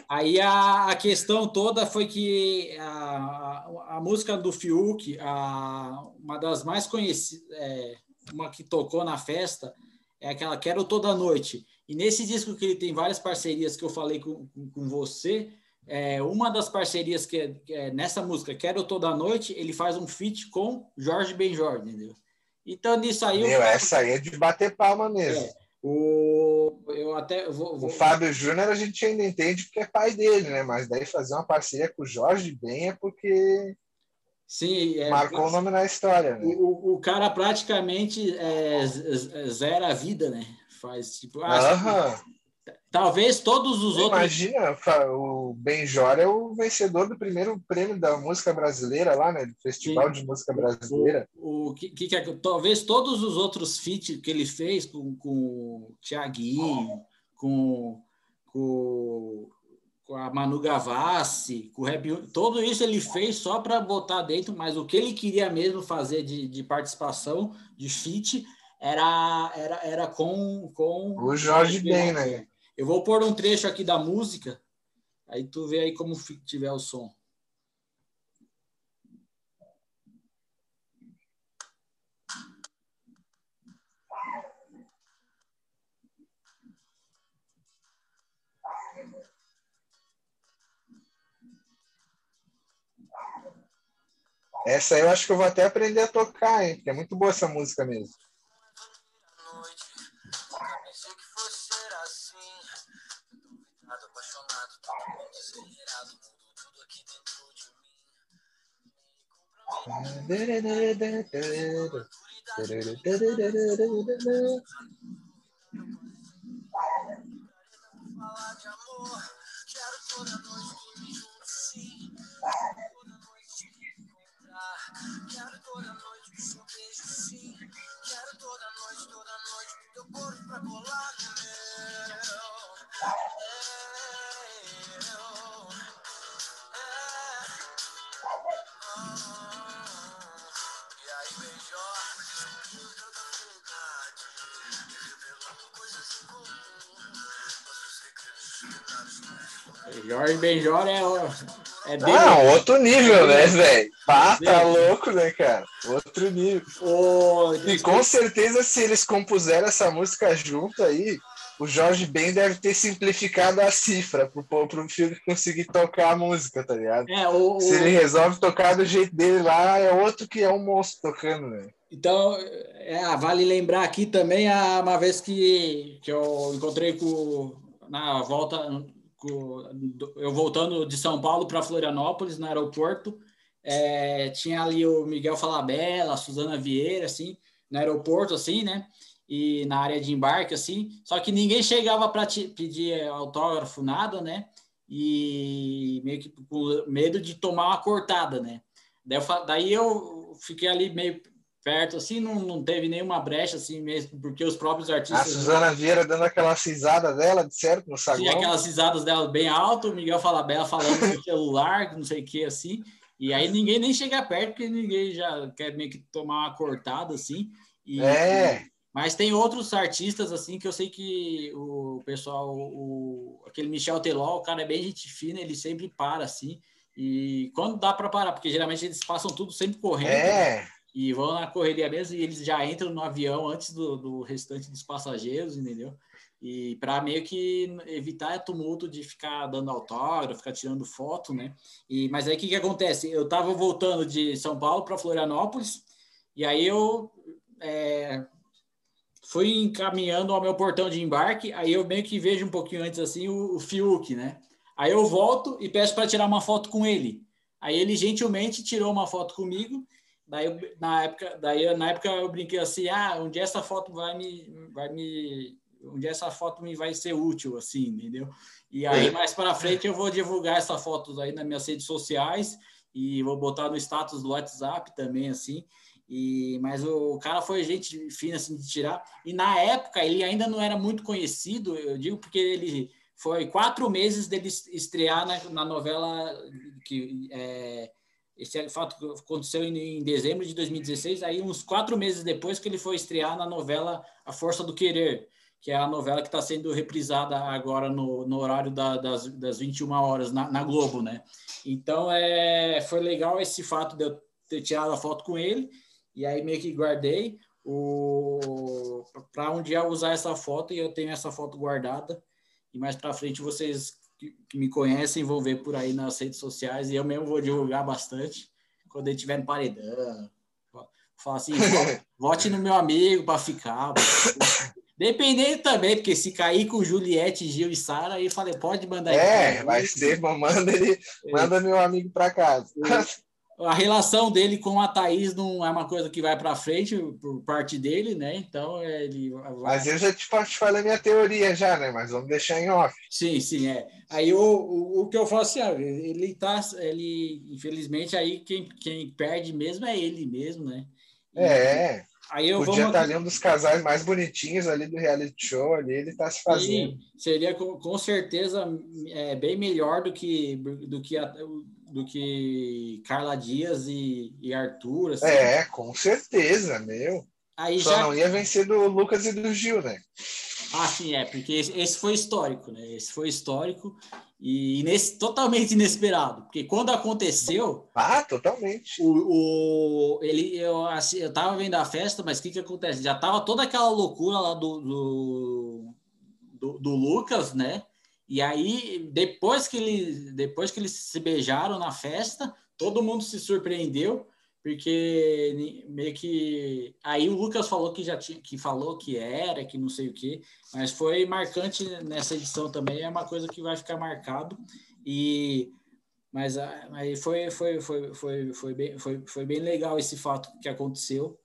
Aí a, a questão toda foi que a, a, a música do Fiuk, a, uma das mais conhecidas, é, uma que tocou na festa, é aquela Quero Toda Noite. E nesse disco que ele tem várias parcerias que eu falei com, com, com você, é, uma das parcerias que é, que é, nessa música, Quero Toda Noite, ele faz um feat com Jorge Benjor, entendeu? Então, nisso aí... Meu, essa aí é de bater palma mesmo. É, o, eu até vou, vou... O Fábio Júnior a gente ainda entende porque é pai dele, né? Mas daí fazer uma parceria com o Jorge Ben é porque... Sim, é, marcou o nome na história. Né? O, o, cara praticamente é, zera a vida, né? Faz tipo. Ah, Talvez todos os outros. Imagina, o Benjor é o vencedor do primeiro prêmio da música brasileira lá, né? Do Festival Sim. de Música Brasileira. O, o que, que, é, talvez todos os outros feats que ele fez com, com o Thiaguinho, com, com, com a Manu Gavassi, com o Rap, tudo isso ele fez só para botar dentro, mas o que ele queria mesmo fazer de, de participação, de feat, era, era, era com, com o Jorge Ben, né? Eu vou pôr um trecho aqui da música, aí tu vê aí como tiver o som. Essa eu acho que eu vou até aprender a tocar, hein? Porque é muito boa essa música mesmo. Quero toda noite o seu beijo, sim. Quero toda noite, toda noite teu corpo pra colar no meu. Jorge Benjor é, é. Não, outro nível, né, velho? Pá, tá louco, né, cara? Outro nível. Oh, e com certeza, se eles compuseram essa música junto aí, o Jorge Ben deve ter simplificado a cifra pro, pro filho conseguir tocar a música, tá ligado? É, o, se ele resolve tocar do jeito dele lá, é outro que é um monstro tocando, né? Então, é, vale lembrar aqui também a, uma vez que, que eu encontrei com na volta eu voltando de São Paulo para Florianópolis, no aeroporto, é, tinha ali o Miguel Falabella, a Suzana Vieira, assim, no aeroporto, assim, né? E na área de embarque, assim. Só que ninguém chegava para pedir autógrafo, nada, né? E meio que com medo de tomar uma cortada, né? Daí eu, daí eu fiquei ali meio perto, assim, não, não teve nenhuma brecha, assim mesmo, porque os próprios artistas... A Suzana Vieira dando aquela cisada dela, de certo, no saguão. Sim, aquelas cisadas dela bem alto, o Miguel Falabella falando no celular, não sei o que, assim, e aí ninguém nem chega perto, porque ninguém já quer meio que tomar uma cortada, assim. E, é... E, mas tem outros artistas, assim, que eu sei que o pessoal, o, aquele Michel Teló, o cara é bem gente fina, ele sempre para, assim, e quando dá para parar, porque geralmente eles passam tudo sempre correndo. É... Né? E vão na correria mesmo e eles já entram no avião antes do, do restante dos passageiros, entendeu? E para meio que evitar tumulto de ficar dando autógrafo, ficar tirando foto, né? E, mas aí o que, que acontece? Eu estava voltando de São Paulo para Florianópolis e aí eu é, fui encaminhando ao meu portão de embarque, aí eu meio que vejo um pouquinho antes assim o, o Fiuk, né? Aí eu volto e peço para tirar uma foto com ele. Aí ele gentilmente tirou uma foto comigo Daí, na época, daí na época eu brinquei assim, ah, onde essa foto vai me, vai me, onde essa foto me vai ser útil, assim, entendeu? E aí mais para frente eu vou divulgar essa foto aí nas minhas redes sociais e vou botar no status do WhatsApp também, assim. E, mas o, o cara foi gente fina assim de tirar. E na época ele ainda não era muito conhecido, eu digo porque ele foi quatro meses dele estrear na, na novela que é, esse fato aconteceu em, dezembro de 2016, aí uns quatro meses depois que ele foi estrear na novela A Força do Querer, que é a novela que está sendo reprisada agora no, no horário da, das, das 21 horas na, na, Globo, né? Então, é, foi legal esse fato de eu ter tirado a foto com ele, e aí meio que guardei para um dia usar essa foto, e eu tenho essa foto guardada, e mais para frente vocês que, que, me conhecem vão ver por aí nas redes sociais, e eu mesmo vou divulgar bastante, quando ele estiver no paredão, falar assim, <laughs> vote no meu amigo para ficar, Dependendo também, porque se cair com Juliette, Gil e Sara, aí falei, pode mandar É, vai ser, manda ele, é. manda meu amigo para casa. A relação dele com a Thaís não é uma coisa que vai para frente por parte dele, né? Então ele. Vai... Mas eu já te, falei a minha teoria já, né? Mas vamos deixar em off. Sim, sim, é. Aí o, o, o que eu falo assim, ele tá, ele infelizmente aí quem, quem perde mesmo é ele mesmo, né? E, é. Aí eu Podia estar ali um dos casais mais bonitinhos ali do reality show, ali ele está se fazendo. Sim, seria com, com certeza é, bem melhor do que, do que, a, do que Carla Dias e, e Arthur. Assim. É, com certeza, meu. Aí Só já... não ia vencer do Lucas e do Gil, né? Ah, sim, é, porque esse foi histórico, né? Esse foi histórico e nesse, totalmente inesperado, porque quando aconteceu. Ah, totalmente. O, o, ele, eu, assim, eu tava vendo a festa, mas o que, que acontece? Já tava toda aquela loucura lá do, do, do, do Lucas, né? E aí, depois que, ele, depois que eles se beijaram na festa, todo mundo se surpreendeu porque meio que aí o Lucas falou que já tinha que falou que era, que não sei o que, mas foi marcante nessa edição também, é uma coisa que vai ficar marcado e mas aí foi foi foi foi foi bem foi, foi bem legal esse fato que aconteceu.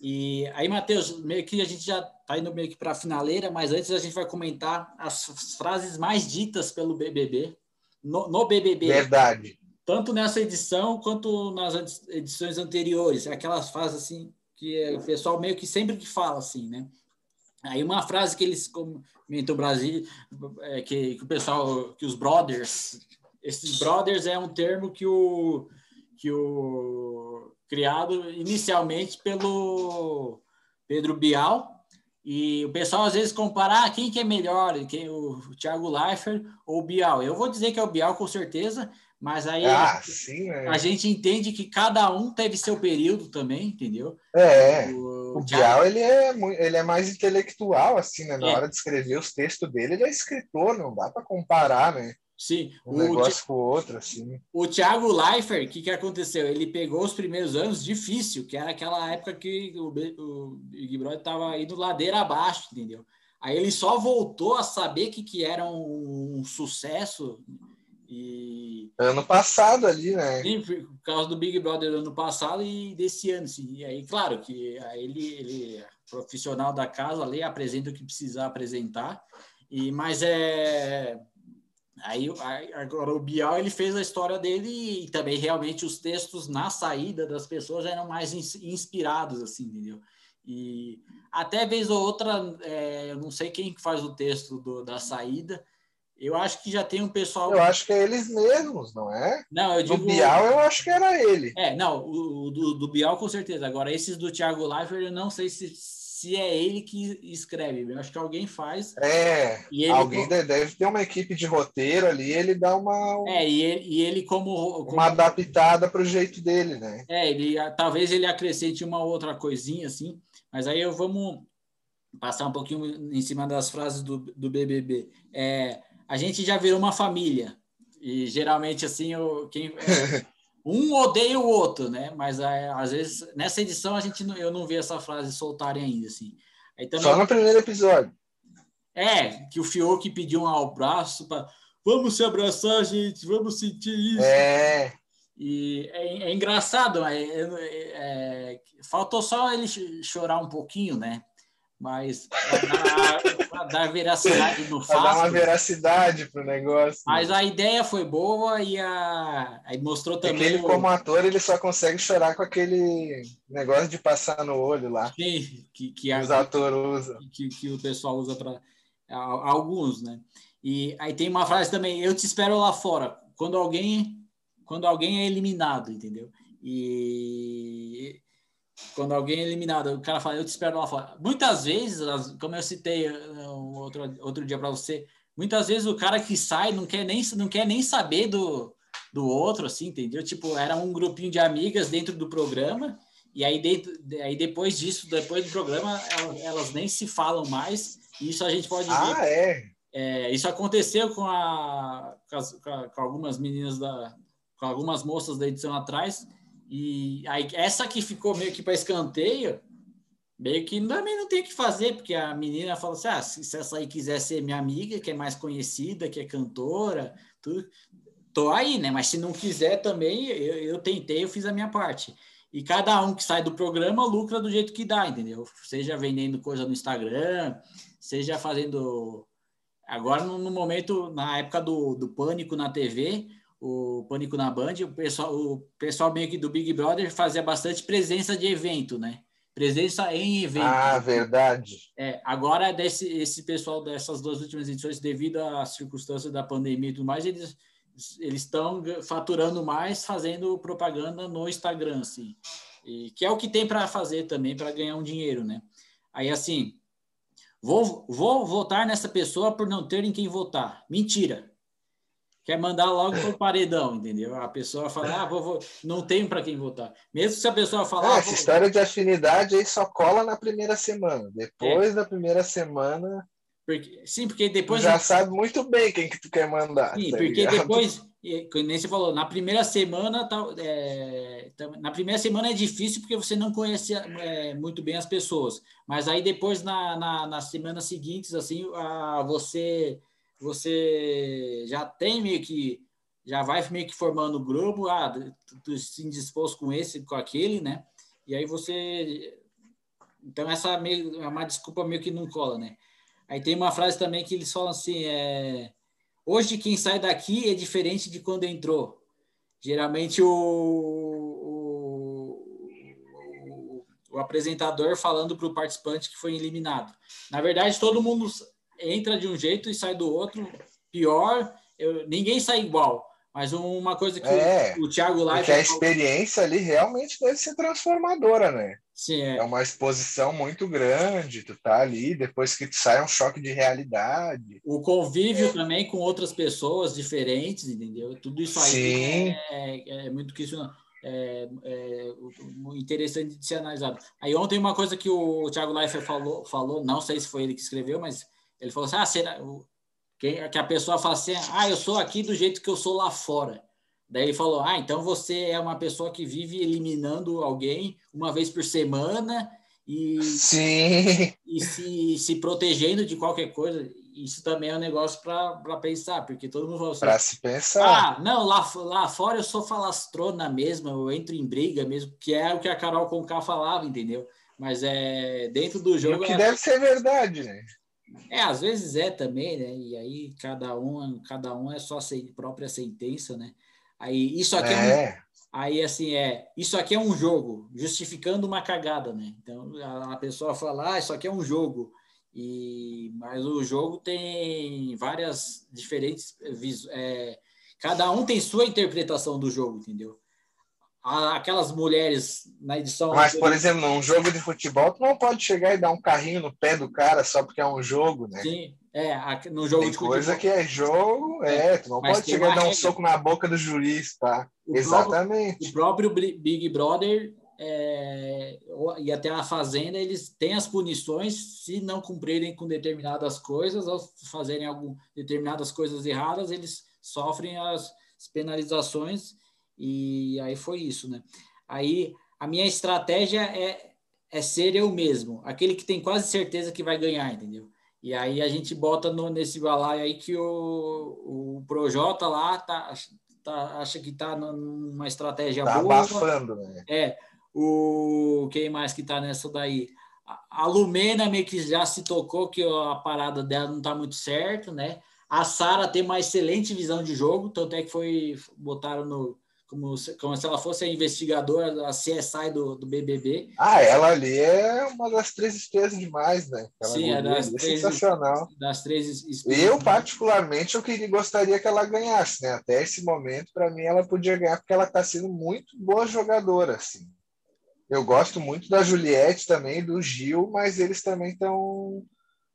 E aí, Matheus, meio que a gente já tá indo meio que para a finaleira, mas antes a gente vai comentar as frases mais ditas pelo BBB no, no BBB. Verdade tanto nessa edição quanto nas edições anteriores. Aquelas frases assim que o pessoal meio que sempre que fala assim, né? Aí uma frase que eles comentam Brasil, é que, que, o pessoal, que os brothers, esses brothers é um termo que o que o criado inicialmente pelo Pedro Bial e o pessoal às vezes compara ah, quem que é melhor, quem o Thiago Leifert ou o Bial. Eu vou dizer que é o Bial com certeza, mas aí ah, sim, é. a gente entende que cada um teve seu período também, entendeu? É. O, o Bial ele é, ele é mais intelectual, assim, né? Na é. hora de escrever os textos dele, ele é escritor, não dá para comparar, né? Sim. Um o negócio com o outro, assim. O Thiago Leifert, o que, que aconteceu? Ele pegou os primeiros anos difícil, que era aquela época que o, o Big Brother estava indo ladeira abaixo, entendeu? Aí ele só voltou a saber que, que era um, um sucesso e... Ano passado ali, né? Sim, por causa do Big Brother ano passado e desse ano, sim. E aí, claro, que ele, ele é profissional da casa ali, apresenta o que precisar apresentar. E, mas é... Aí, agora o Bial ele fez a história dele e também realmente os textos na saída das pessoas eram mais inspirados, assim, entendeu? E até vez ou outra, é, eu não sei quem faz o texto do, da saída, eu acho que já tem um pessoal. Eu acho que é eles mesmos, não é? Não, eu digo. Do Bial, eu acho que era ele. É, não, o, do, do Bial com certeza. Agora, esses do Thiago Leifert, eu não sei se, se é ele que escreve. Eu acho que alguém faz. É, ele, alguém deve ter uma equipe de roteiro ali, ele dá uma. É, e ele, e ele como, como. Uma adaptada para o jeito dele, né? É, ele, talvez ele acrescente uma outra coisinha assim, mas aí eu vamos passar um pouquinho em cima das frases do, do BBB. É a gente já virou uma família. E geralmente, assim, eu, quem, <laughs> um odeia o outro, né? Mas é, às vezes, nessa edição, a gente eu não vi essa frase soltarem ainda, assim. Só no primeiro episódio. É, que o Fiuk pediu um abraço para vamos se abraçar, gente, vamos sentir isso. É. E é, é engraçado, é, é, faltou só ele chorar um pouquinho, né? Mas para dar veracidade no <laughs> fato. dar uma veracidade pro negócio. Mas a ideia foi boa e a... aí mostrou também. ele, o... como ator, ele só consegue chorar com aquele negócio de passar no olho lá. Sim, que, que os atores usam. Que, que o pessoal usa para alguns, né? E aí tem uma frase também: Eu te espero lá fora. Quando alguém quando alguém é eliminado, entendeu? E quando alguém é eliminado, o cara fala, eu te espero lá fora. Muitas vezes, como eu citei uh, outro, outro dia para você, muitas vezes o cara que sai não quer nem, não quer nem saber do, do outro, assim, entendeu? Tipo, era um grupinho de amigas dentro do programa, e aí, dentro, aí depois disso, depois do programa, elas, elas nem se falam mais, e isso a gente pode ah, ver. É? é? isso aconteceu com, a, com, as, com, algumas meninas da. com algumas moças da edição atrás, e aí essa que ficou meio que para escanteio, meio que também não tem o que fazer, porque a menina fala assim: ah, se essa aí quiser ser minha amiga, que é mais conhecida, que é cantora, tudo, tô aí, né? Mas se não quiser também, eu, eu tentei, eu fiz a minha parte. E cada um que sai do programa lucra do jeito que dá, entendeu? Seja vendendo coisa no Instagram, seja fazendo. Agora, no, no momento, na época do, do pânico na TV, o Pânico na Band, o pessoal, o pessoal meio que do Big Brother fazia bastante presença de evento, né? Presença em evento. Ah, verdade. É, agora, desse, esse pessoal dessas duas últimas edições, devido às circunstâncias da pandemia e tudo mais, eles eles estão faturando mais fazendo propaganda no Instagram, assim. E, que é o que tem para fazer também para ganhar um dinheiro, né? Aí, assim, vou, vou votar nessa pessoa por não ter em quem votar. Mentira quer mandar logo para o paredão, entendeu? A pessoa fala, ah, vou, vou não tenho para quem votar. Mesmo se a pessoa falar. É, essa história de afinidade aí só cola na primeira semana. Depois é. da primeira semana. Porque, sim, porque depois. Já sabe muito bem quem que tu quer mandar. Sim, tá porque ligado? depois. Como nem você falou, na primeira semana, tá, é, na primeira semana é difícil porque você não conhece é, muito bem as pessoas. Mas aí depois, na, na, nas semanas seguintes, assim, a, você você já tem meio que já vai meio que formando o grupo, ah, tu, tu se com esse, com aquele, né? E aí você então essa meio, é uma desculpa meio que não cola, né? Aí tem uma frase também que eles falam assim, é hoje quem sai daqui é diferente de quando entrou. Geralmente o, o, o apresentador falando para o participante que foi eliminado. Na verdade, todo mundo entra de um jeito e sai do outro pior. Eu, ninguém sai igual. Mas uma coisa que é, o, o Thiago Live. Porque a experiência ali realmente deve ser transformadora, né? Sim, é. é uma exposição muito grande, tu tá ali, depois que tu sai é um choque de realidade. O convívio é. também com outras pessoas diferentes, entendeu? Tudo isso aí Sim. É, é, muito que isso é, é, interessante de ser analisado. Aí ontem uma coisa que o Thiago Leifert falou, falou, não sei se foi ele que escreveu, mas ele falou assim: ah, será. Que, que a pessoa fala assim: ah, eu sou aqui do jeito que eu sou lá fora. Daí ele falou: ah, então você é uma pessoa que vive eliminando alguém uma vez por semana e, Sim. e se, se protegendo de qualquer coisa. Isso também é um negócio para pensar, porque todo mundo fala assim: para se pensar. Ah, não, lá, lá fora eu sou falastrona mesmo, eu entro em briga mesmo, que é o que a Carol Conká falava, entendeu? Mas é dentro do jogo. O que é... deve ser verdade, né? É, às vezes é também, né? E aí cada um, cada um é sua própria sentença, né? Aí isso aqui é, é um, aí assim é, isso aqui é um jogo, justificando uma cagada, né? Então a, a pessoa fala, ah, isso aqui é um jogo. E mas o jogo tem várias diferentes é, cada um tem sua interpretação do jogo, entendeu? Aquelas mulheres na edição. Mas, por exemplo, num jogo de futebol, tu não pode chegar e dar um carrinho no pé do cara só porque é um jogo, né? Sim, é, no jogo Tem de coisa que é jogo, é, é tu não pode chegar e dar um soco na boca do juiz, tá? O Exatamente. Próprio, o próprio Big Brother é, e até a Fazenda, eles têm as punições se não cumprirem com determinadas coisas ou fazerem algum, determinadas coisas erradas, eles sofrem as penalizações e aí foi isso, né? Aí a minha estratégia é, é ser eu mesmo, aquele que tem quase certeza que vai ganhar, entendeu? E aí a gente bota no, nesse balaio aí que o, o Projota lá tá, tá, acha que tá numa estratégia tá boa. abafando, né? É. O, quem mais que tá nessa daí? A, a Lumena meio que já se tocou que a parada dela não tá muito certo, né? A Sara tem uma excelente visão de jogo, tanto é que foi botaram no, como se, como se ela fosse a investigadora, a CSI do, do BBB. Ah, ela ali é uma das três estrelas demais, né? Ela Sim, é das é três, sensacional. Das três Eu, particularmente, eu queria, gostaria que ela ganhasse, né? Até esse momento, para mim, ela podia ganhar, porque ela está sendo muito boa jogadora, assim. Eu gosto muito da Juliette também, do Gil, mas eles também estão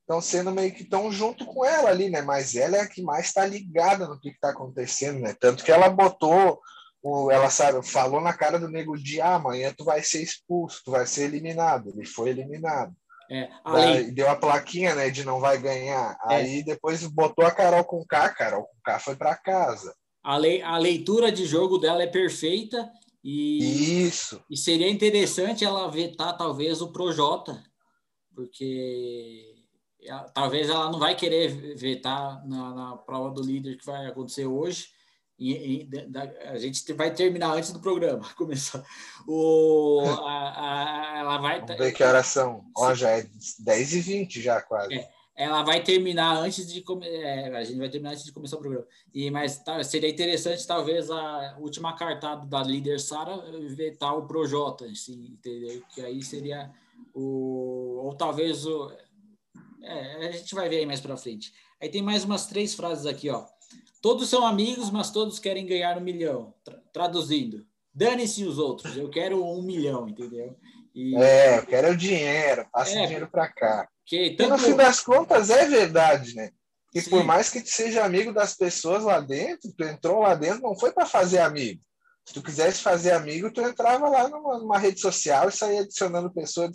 estão sendo meio que tão junto com ela ali, né? Mas ela é a que mais está ligada no que está acontecendo, né? Tanto que ela botou, o, ela sabe, falou na cara do nego de ah, amanhã tu vai ser expulso, tu vai ser eliminado. Ele foi eliminado. É, Daí, deu a plaquinha, né, de não vai ganhar. É. Aí depois botou a Carol com K, Carol com K foi para casa. A, lei, a leitura de jogo dela é perfeita e, Isso. e seria interessante ela vetar talvez o Projota, porque talvez ela não vai querer vetar na, na prova do líder que vai acontecer hoje. E, e da, a gente vai terminar antes do programa <laughs> começar. O, a, a, ela vai. São. Ó, já é 10 e 20 já quase. É, ela vai terminar antes de é, a gente vai terminar antes de começar o programa. E mas tá, seria interessante talvez a última cartada da líder Sara vetar o Projota, assim, entendeu? Que aí seria o ou talvez o é, a gente vai ver aí mais para frente. Aí tem mais umas três frases aqui, ó. Todos são amigos, mas todos querem ganhar um milhão. Tra traduzindo, dane-se os outros, eu quero um milhão, entendeu? E... É, eu quero o dinheiro, passa é, o dinheiro para cá. Que, tanto... E no fim das contas é verdade, né? E por mais que tu seja amigo das pessoas lá dentro, tu entrou lá dentro, não foi para fazer amigo. Se tu quisesse fazer amigo, tu entrava lá numa, numa rede social e saía adicionando pessoas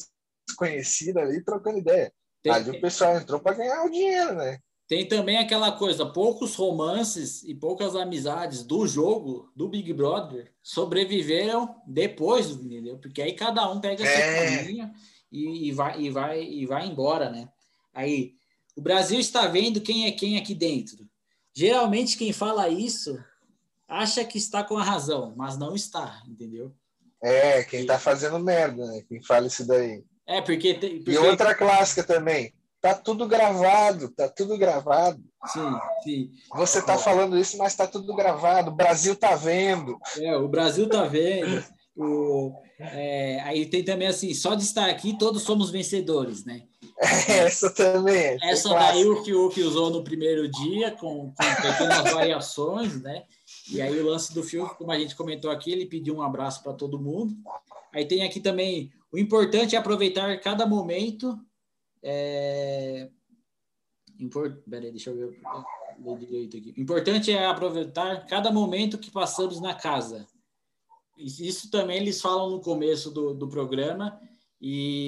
desconhecidas ali, trocando ideia. Tem, Ali o pessoal entrou para ganhar o dinheiro, né? Tem também aquela coisa, poucos romances e poucas amizades do jogo do Big Brother sobreviveram depois, entendeu? Porque aí cada um pega é. sua caminha e, e, vai, e, vai, e vai embora, né? Aí, o Brasil está vendo quem é quem aqui dentro. Geralmente quem fala isso acha que está com a razão, mas não está, entendeu? É, quem está fazendo merda, né? Quem fala isso daí. É, porque, tem, porque... E outra clássica também. Tá tudo gravado, tá tudo gravado. Sim, sim. Você tá falando isso, mas tá tudo gravado. O Brasil tá vendo. É, o Brasil tá vendo. O, é, aí tem também assim, só de estar aqui, todos somos vencedores, né? <laughs> Essa também. Essa, essa daí o Fiuk usou no primeiro dia, com, com pequenas <laughs> variações, né? E aí o lance do Fiuk, como a gente comentou aqui, ele pediu um abraço para todo mundo. Aí tem aqui também o importante é aproveitar cada momento. É... Import... Peraí, deixa eu ver, direito aqui. Importante é aproveitar cada momento que passamos na casa. Isso também eles falam no começo do, do programa. E...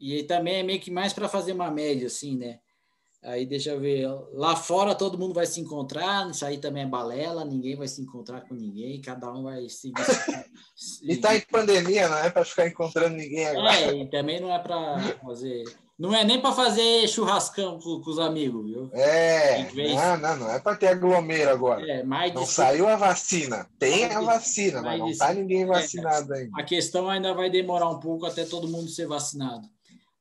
e também é meio que mais para fazer uma média, assim, né? Aí deixa eu ver. Lá fora todo mundo vai se encontrar, isso aí também é balela, ninguém vai se encontrar com ninguém, cada um vai seguir. <laughs> e tá em pandemia, não é para ficar encontrando ninguém agora. É, e também não é para fazer. Não é nem para fazer churrascão com, com, os amigos, viu? É, não, não, não é para ter aglomero agora. É, mais não saiu a vacina. Tem a vacina, mas não está ninguém é, vacinado ainda. A questão ainda vai demorar um pouco até todo mundo ser vacinado.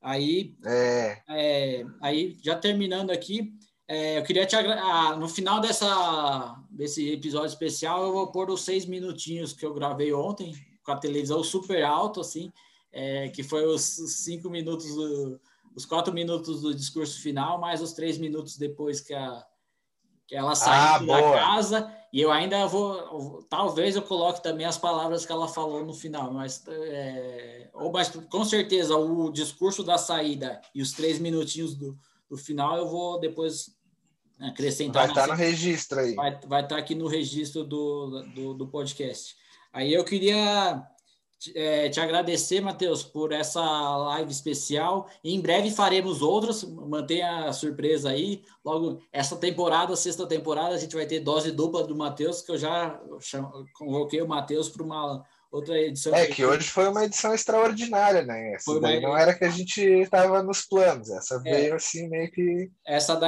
Aí, é. É, aí já terminando aqui, é, eu queria te ah, no final dessa desse episódio especial eu vou pôr os seis minutinhos que eu gravei ontem com a televisão super alto assim, é, que foi os cinco minutos, do, os quatro minutos do discurso final, mais os três minutos depois que a ela saiu ah, da casa e eu ainda vou talvez eu coloque também as palavras que ela falou no final mas é, ou mas com certeza o discurso da saída e os três minutinhos do, do final eu vou depois acrescentar vai estar tá no registro aí. vai, vai estar tá aqui no registro do, do, do podcast. Aí eu queria é, te agradecer, Matheus, por essa live especial. Em breve faremos outras, mantenha a surpresa aí. Logo, essa temporada, sexta temporada, a gente vai ter dose dupla do Matheus, que eu já convoquei o Matheus para uma outra edição. É que hoje foi uma edição extraordinária, né? Essa foi daí uma... não era que a gente estava nos planos. Essa é. veio assim meio que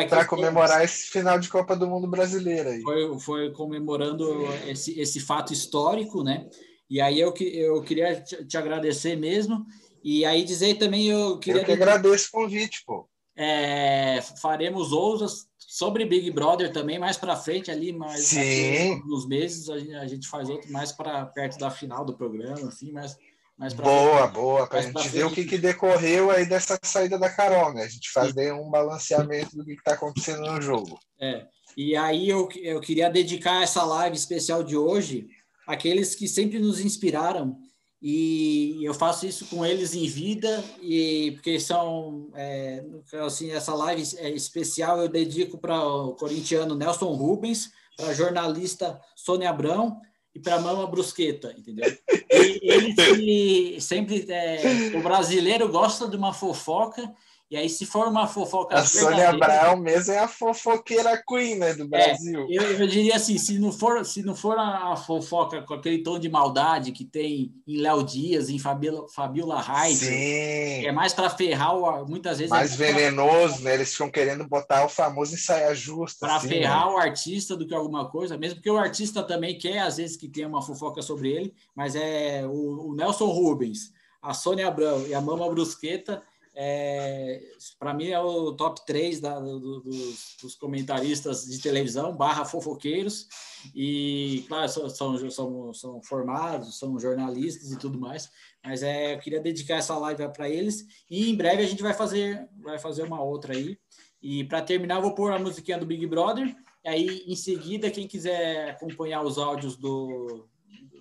para comemorar esse final de Copa do Mundo brasileira. Aí. Foi, foi comemorando esse, esse fato histórico, né? E aí eu, eu queria te, te agradecer mesmo. E aí dizer também, eu queria. Eu que agradeço o convite, pô. É, faremos outras sobre Big Brother também mais para frente ali, mais alguns meses a gente, a gente faz outro mais para perto da final do programa, assim, mas mais boa, frente, boa, para a gente ver o que, que decorreu aí dessa saída da Carol, né? A gente fazer um balanceamento do que está acontecendo no jogo. É. E aí eu, eu queria dedicar essa live especial de hoje àqueles que sempre nos inspiraram. E eu faço isso com eles em vida e porque são é, assim essa live é especial eu dedico para o corintiano Nelson Rubens para a jornalista Sônia Abrão e para a Mama Brusqueta entendeu? E eles sempre é, o brasileiro gosta de uma fofoca e aí, se for uma fofoca. A Sônia Abraão mesmo é a fofoqueira queen né, do é, Brasil. É, eu, eu, diria assim: se não, for, se não for a fofoca com aquele tom de maldade que tem em Léo Dias, em Fabiola, Fabiola Sim. é mais para ferrar, o, muitas vezes. Mais é venenoso, pra... né? Eles ficam querendo botar o famoso saia justa. Para assim, ferrar né? o artista do que alguma coisa, mesmo porque o artista também quer, às vezes, que tenha uma fofoca sobre ele, mas é o, o Nelson Rubens, a Sônia Abrão e a Mama Brusqueta é, para mim é o top 3 da, do, dos, dos, comentaristas de televisão, barra fofoqueiros, e claro, são, são, são, formados, são jornalistas e tudo mais, mas é, eu queria dedicar essa live para eles, e em breve a gente vai fazer, vai fazer uma outra aí, e para terminar eu vou pôr a musiquinha do Big Brother, aí em seguida quem quiser acompanhar os áudios do,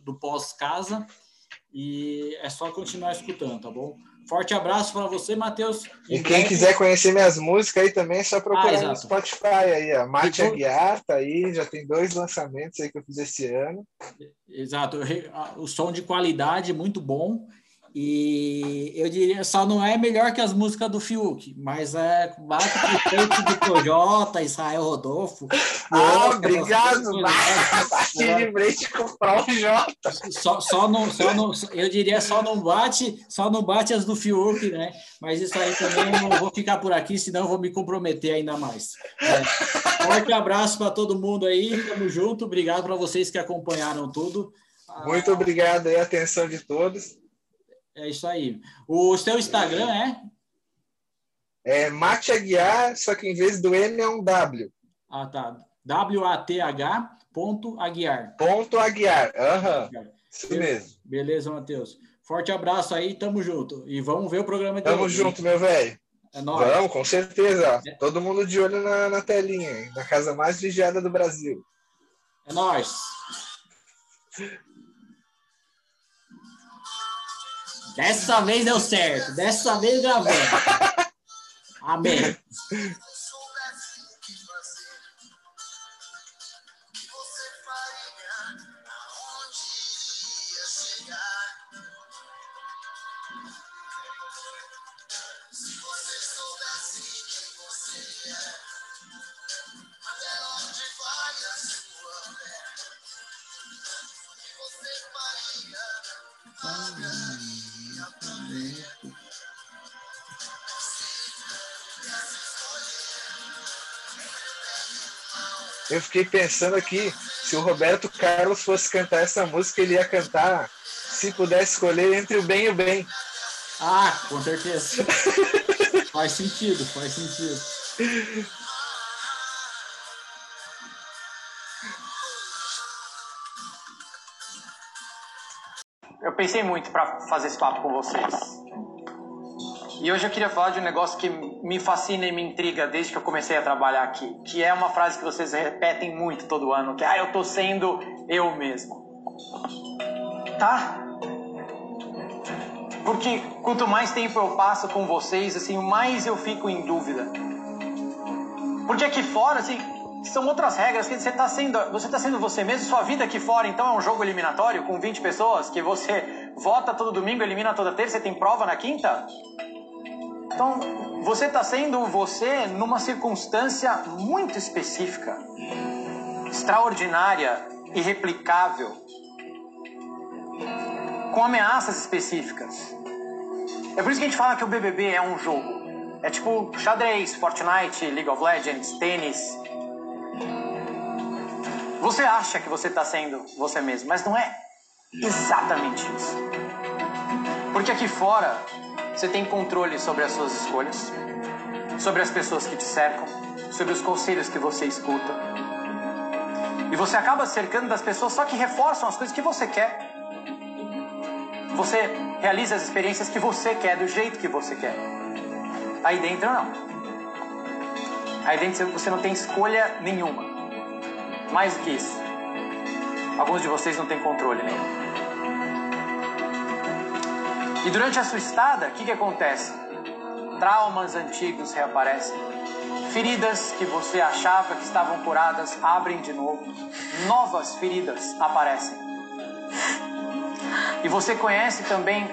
do pós-casa, e é só continuar escutando, tá bom? Forte abraço para você, Matheus. E quem quiser conhecer minhas músicas aí também é só procurar ah, no Spotify aí, a Mate Aguiar tá aí, já tem dois lançamentos aí que eu fiz esse ano. Exato, o som de qualidade muito bom. E eu diria, só não é melhor que as músicas do Fiuk, mas é bate o peito de Projota, Israel Rodolfo. <laughs> Ah, obrigado, bate lembrei de comprar o Jota. Só, só, não, só não, eu diria só não bate, só não bate as do Fiuk, né? Mas isso aí também eu não vou ficar por aqui, senão eu vou me comprometer ainda mais. É. Forte abraço para todo mundo aí, tamo junto, obrigado para vocês que acompanharam tudo. Muito obrigado aí, a atenção de todos. É isso aí. O seu Instagram é? É Mate Aguiar, só que em vez do M é um W. Ah, tá. W-A-T-H ponto Aguiar. Ponto Aguiar, aham. Uhum. Isso mesmo. Beleza, Matheus. Forte abraço aí, tamo junto. E vamos ver o programa de Tamo hoje. junto, meu velho. É nóis. Vamos, com certeza. É. Todo mundo de olho na, na telinha, na casa mais vigiada do Brasil. É nóis. Dessa vez deu certo. Dessa vez gravou. Amém. Eu fiquei pensando aqui, se o Roberto Carlos fosse cantar essa música, ele ia cantar se pudesse escolher entre o bem e o bem. Ah, com certeza. <laughs> faz sentido, faz sentido. Eu pensei muito para fazer esse papo com vocês. E hoje eu queria falar de um negócio que me fascina e me intriga desde que eu comecei a trabalhar aqui, que é uma frase que vocês repetem muito todo ano, que é ah, eu tô sendo eu mesmo. Tá? Porque quanto mais tempo eu passo com vocês, assim, mais eu fico em dúvida. Porque aqui fora, assim, são outras regras que você está sendo, você tá sendo você mesmo, sua vida aqui fora, então é um jogo eliminatório com 20 pessoas que você vota todo domingo, elimina toda terça, você tem prova na quinta? Então, você está sendo você numa circunstância muito específica, extraordinária, irreplicável, com ameaças específicas. É por isso que a gente fala que o BBB é um jogo. É tipo xadrez, Fortnite, League of Legends, tênis. Você acha que você está sendo você mesmo, mas não é exatamente isso. Porque aqui fora você tem controle sobre as suas escolhas. sobre as pessoas que te cercam, sobre os conselhos que você escuta. E você acaba cercando das pessoas só que reforçam as coisas que você quer. Você realiza as experiências que você quer, do jeito que você quer. Aí dentro não. Aí dentro você não tem escolha nenhuma. Mais do que isso. Alguns de vocês não têm controle nenhum. E durante a sua estada, o que, que acontece? Traumas antigos reaparecem. Feridas que você achava que estavam curadas abrem de novo. Novas feridas aparecem. E você conhece também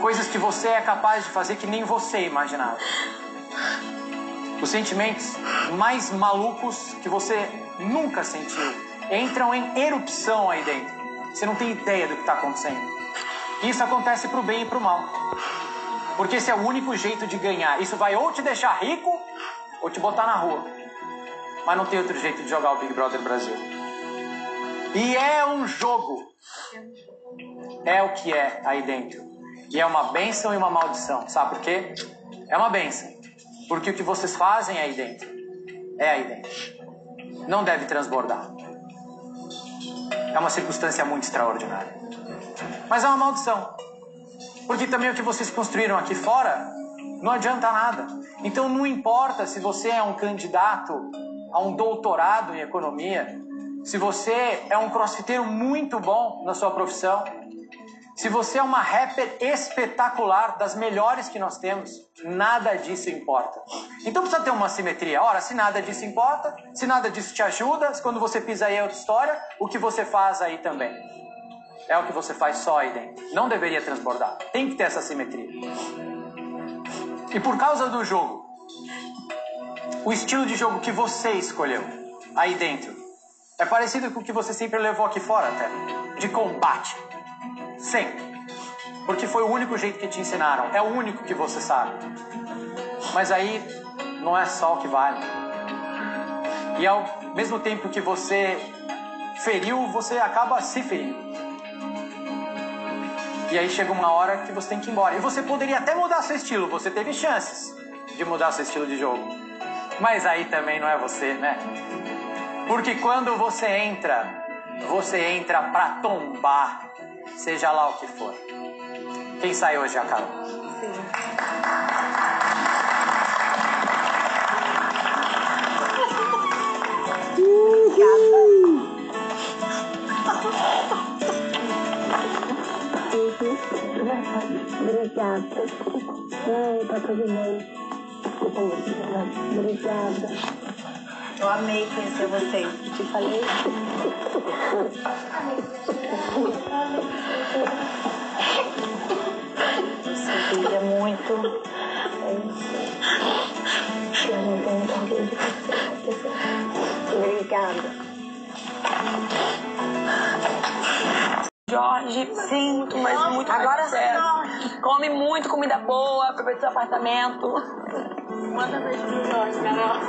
coisas que você é capaz de fazer que nem você imaginava. Os sentimentos mais malucos que você nunca sentiu entram em erupção aí dentro. Você não tem ideia do que está acontecendo. Isso acontece para o bem e para o mal. Porque esse é o único jeito de ganhar. Isso vai ou te deixar rico ou te botar na rua. Mas não tem outro jeito de jogar o Big Brother Brasil. E é um jogo. É o que é aí dentro. E é uma bênção e uma maldição. Sabe por quê? É uma bênção. Porque o que vocês fazem aí dentro é aí dentro. Não deve transbordar. É uma circunstância muito extraordinária. Mas é uma maldição. Porque também o que vocês construíram aqui fora não adianta nada. Então não importa se você é um candidato a um doutorado em economia, se você é um crossfiteiro muito bom na sua profissão, se você é uma rapper espetacular, das melhores que nós temos, nada disso importa. Então precisa ter uma simetria. Ora, se nada disso importa, se nada disso te ajuda, quando você pisa aí é outra história, o que você faz aí também é o que você faz só aí dentro. Não deveria transbordar. Tem que ter essa simetria. E por causa do jogo, o estilo de jogo que você escolheu aí dentro é parecido com o que você sempre levou aqui fora, até de combate. Sempre. Porque foi o único jeito que te ensinaram, é o único que você sabe. Mas aí não é só o que vale. E ao mesmo tempo que você feriu, você acaba se ferindo. E aí chega uma hora que você tem que ir embora. E você poderia até mudar seu estilo, você teve chances de mudar seu estilo de jogo. Mas aí também não é você, né? Porque quando você entra, você entra pra tombar, seja lá o que for. Quem sai hoje, a Carol? Sim. Obrigada. <laughs> Ai, tá tudo bem. Obrigada. Eu amei conhecer vocês. Te falei. Você brilha muito. Eu não tenho orgulho de você. Obrigada. Jorge. Sim, muito mais, muito Agora sim. Come muito comida boa, aproveita seu apartamento. Manda beijo pro Jorge, melhor.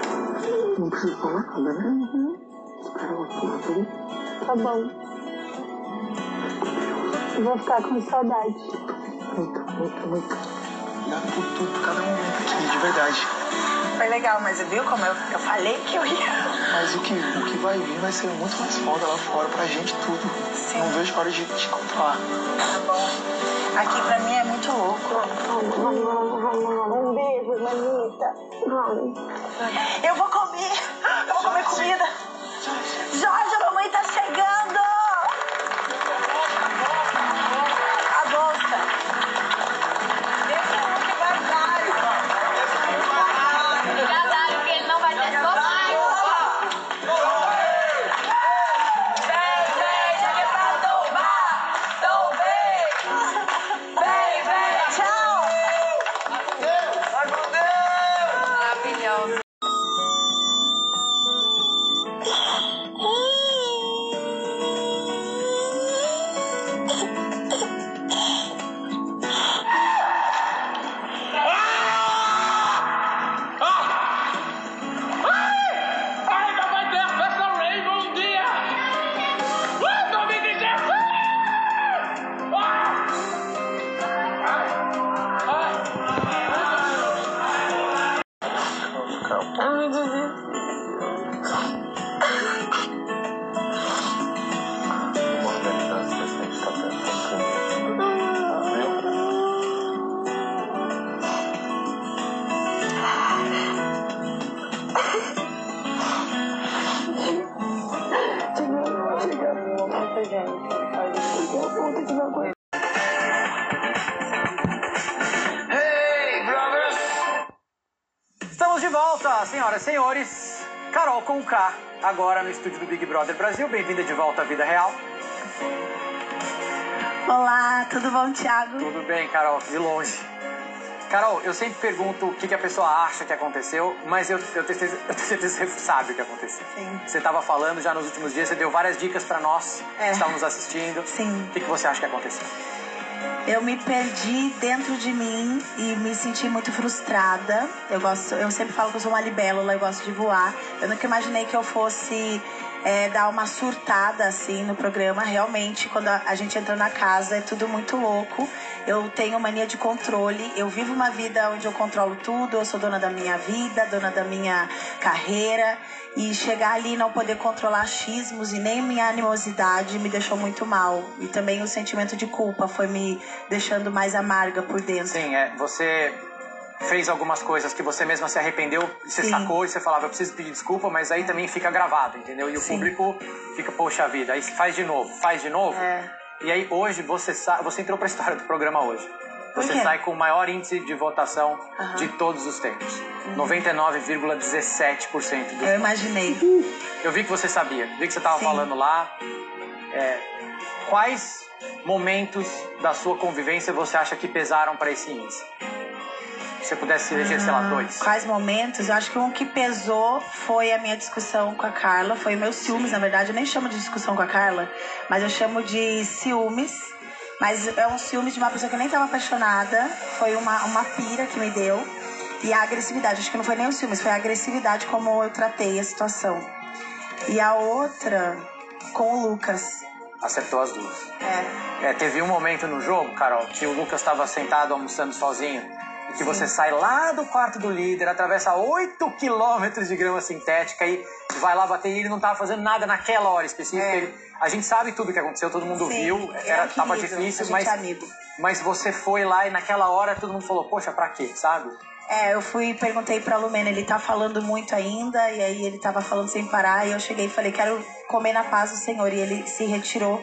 Não precisa falar nada, né? Uhum. Espera um pouco, Tá bom. Vou ficar com saudade. Muito, muito, muito. Obrigado por tudo, por cada momento aqui, de verdade. Foi legal, mas viu como eu, eu falei que eu ia? Mas o que, o que vai vir vai ser muito mais foda lá fora pra gente tudo. Sim. Não vejo a hora de te encontrar. Tá bom. Aqui pra mim é muito louco. Um beijo, Manita. Eu vou comer. Eu vou comer comida. Jorge, a mamãe tá chegando. Carol com K, agora no estúdio do Big Brother Brasil. Bem-vinda de volta à vida real. Olá, tudo bom, Thiago? Tudo bem, Carol, de longe. Carol, eu sempre pergunto o que, que a pessoa acha que aconteceu, mas eu, eu, tenho, certeza, <laughs> eu tenho certeza que você sabe o que aconteceu. Sim. Você estava falando já nos últimos dias, você deu várias dicas para nós É. que estávamos assistindo. Sim. O que, que você acha que aconteceu? Eu me perdi dentro de mim e me senti muito frustrada. Eu gosto, eu sempre falo que eu sou uma libélula, eu gosto de voar. Eu nunca imaginei que eu fosse é, dar uma surtada assim no programa. Realmente, quando a, gente entra na casa, é tudo muito louco. Eu tenho mania de controle. Eu vivo uma vida onde eu controlo tudo. Eu sou dona da minha vida, dona da minha carreira. E chegar ali e não poder controlar achismos e nem minha animosidade me deixou muito mal. E também o sentimento de culpa foi me deixando mais amarga por dentro. Sim, é, você fez algumas coisas que você mesma se arrependeu, você Sim. sacou e você falava, eu preciso pedir desculpa, mas aí também fica gravado, entendeu? E o Sim. público fica, poxa vida, aí faz de novo, faz de novo. É. E aí hoje você sa... você entrou pra história do programa hoje. Você sai com o maior índice de votação. Uhum. de todos os tempos. 99,17% dos Eu imaginei. eu vi que você sabia, vi que você estava falando lá. É, quais momentos da sua convivência você acha que pesaram para esse índice? Se você pudesse eleger, sei lá, dois. Quais momentos? Eu acho que um que pesou foi a minha discussão com a Carla, foi meus ciúmes, na verdade. Eu nem chamo de discussão com a Carla, mas eu chamo de ciúmes. Mas é um ciúme de uma pessoa que eu nem estava apaixonada. Foi uma, uma pira que me deu. E a agressividade, acho que não foi nem o ciúmes, foi a agressividade como eu tratei a situação. E a outra com o Lucas. Acertou as duas. É. É, teve um momento no jogo, Carol, que o Lucas estava sentado almoçando sozinho que você sai lá do quarto do líder, atravessa 8 quilômetros de grama sintética e vai lá bater e ele não estava fazendo nada naquela hora específica. É. Ele- a gente sabe tudo que aconteceu, todo mundo Sim, viu, ele era, é tava difícil, mas, é amigo. mas você foi lá e naquela hora todo mundo falou, poxa, pra quê, sabe? É, eu fui e perguntei pra Lumena, ele tá falando muito ainda, e aí ele tava falando sem parar, e eu cheguei e falei, quero comer na paz do Senhor, e ele se retirou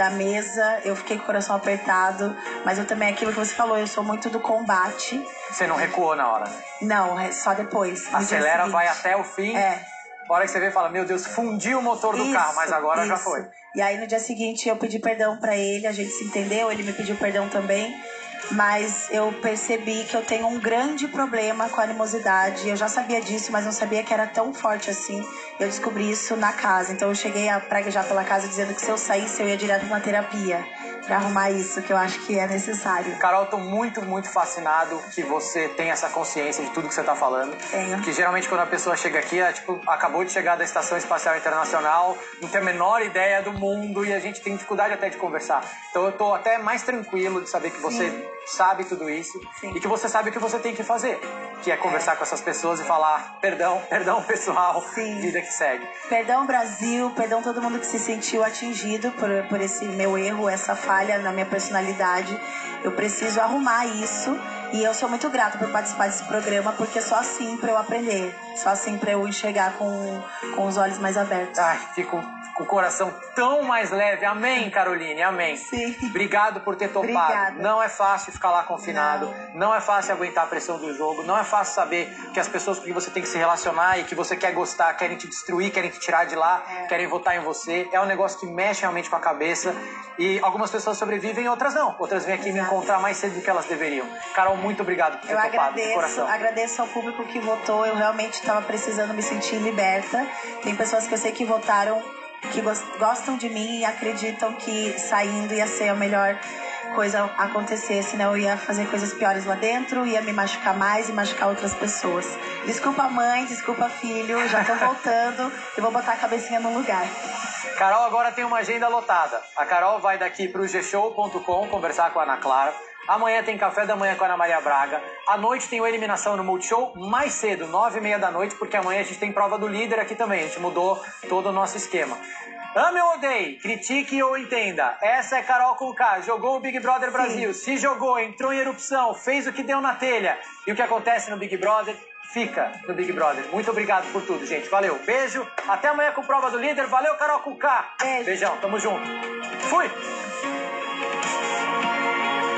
da mesa, eu fiquei com o coração apertado, mas eu também, aquilo que você falou, eu sou muito do combate, Você não recuou na hora, né? não, é só depois. Acelera, vai até o fim. É. A hora que você vê, fala, meu Deus, fundiu o motor do Isso, carro, mas agora já isso. foi. E aí no dia seguinte eu pedi perdão pra ele, a gente se entendeu, ele me pediu perdão também. Mas eu percebi que eu tenho um grande problema com a animosidade. Eu já sabia disso, mas não sabia que era tão forte assim. Eu descobri isso na casa. Então eu cheguei a praguejar pela casa dizendo que se eu saísse eu ia direto pra uma terapia pra arrumar isso, que eu acho que é necessário. Carol, tô muito, muito fascinado que você tem essa consciência de tudo que você tá falando. Tenho. Que geralmente quando a pessoa chega aqui, é tipo, acabou de chegar da Estação Espacial Internacional, não tem a menor ideia do mundo e a gente tem dificuldade até de conversar. Então eu tô até mais tranquilo de saber que você sabe tudo isso Sim. e que você sabe o que você tem que fazer. Que é conversar com essas pessoas e falar, perdão, <laughs> perdão pessoal, Sim. vida que segue. Perdão, Brasil, perdão todo mundo que se sentiu atingido por, por esse meu erro, essa falha na minha personalidade. Eu preciso arrumar isso e eu sou muito grata por participar desse programa, porque só assim pra eu aprender, só assim pra eu enxergar com, com os olhos mais abertos. Ai, fico o coração tão mais leve. Amém, Caroline, amém. Sim. Obrigado por ter topado. Obrigada. Não é fácil ficar lá confinado, não. é fácil aguentar a pressão do jogo, não é fácil saber que as pessoas com que você tem que se relacionar e que você quer gostar querem te destruir, querem te tirar de lá, É. querem votar em você. É um negócio que mexe realmente com a cabeça. E algumas pessoas sobrevivem, outras não. Outras vêm aqui me Exato. encontrar mais cedo do que elas deveriam. Carol, muito obrigado por ter Eu topado de agradeço, coração. agradeço ao público que votou. Eu realmente estava precisando me sentir liberta. Tem pessoas que eu sei que votaram, que gos- gostam de mim e acreditam que saindo ia ser a melhor coisa acontecer, senão eu ia fazer coisas piores lá dentro, ia me machucar mais e machucar outras pessoas. Desculpa mãe, desculpa filho, já tô <laughs> voltando e vou botar a cabecinha no lugar. Carol agora tem uma agenda lotada. A Carol vai daqui pro gshow.com conversar com a Ana Clara. Amanhã tem café da manhã com a Ana Maria Braga. À noite tem o Eliminação no Multishow, mais cedo, nove e meia da noite, porque amanhã a gente tem prova do líder aqui também. A gente mudou todo o nosso esquema. Ame ou odeie, critique ou entenda. Essa é Carol com K. Jogou o Big Brother Brasil. Se jogou, entrou em erupção, fez o que deu na telha. E o que acontece no Big Brother fica no Big Brother. Muito obrigado por tudo, gente. Valeu. Beijo. Até amanhã com prova do líder. Valeu, Carol com K. Beijo. Beijão. Tamo junto. Fui.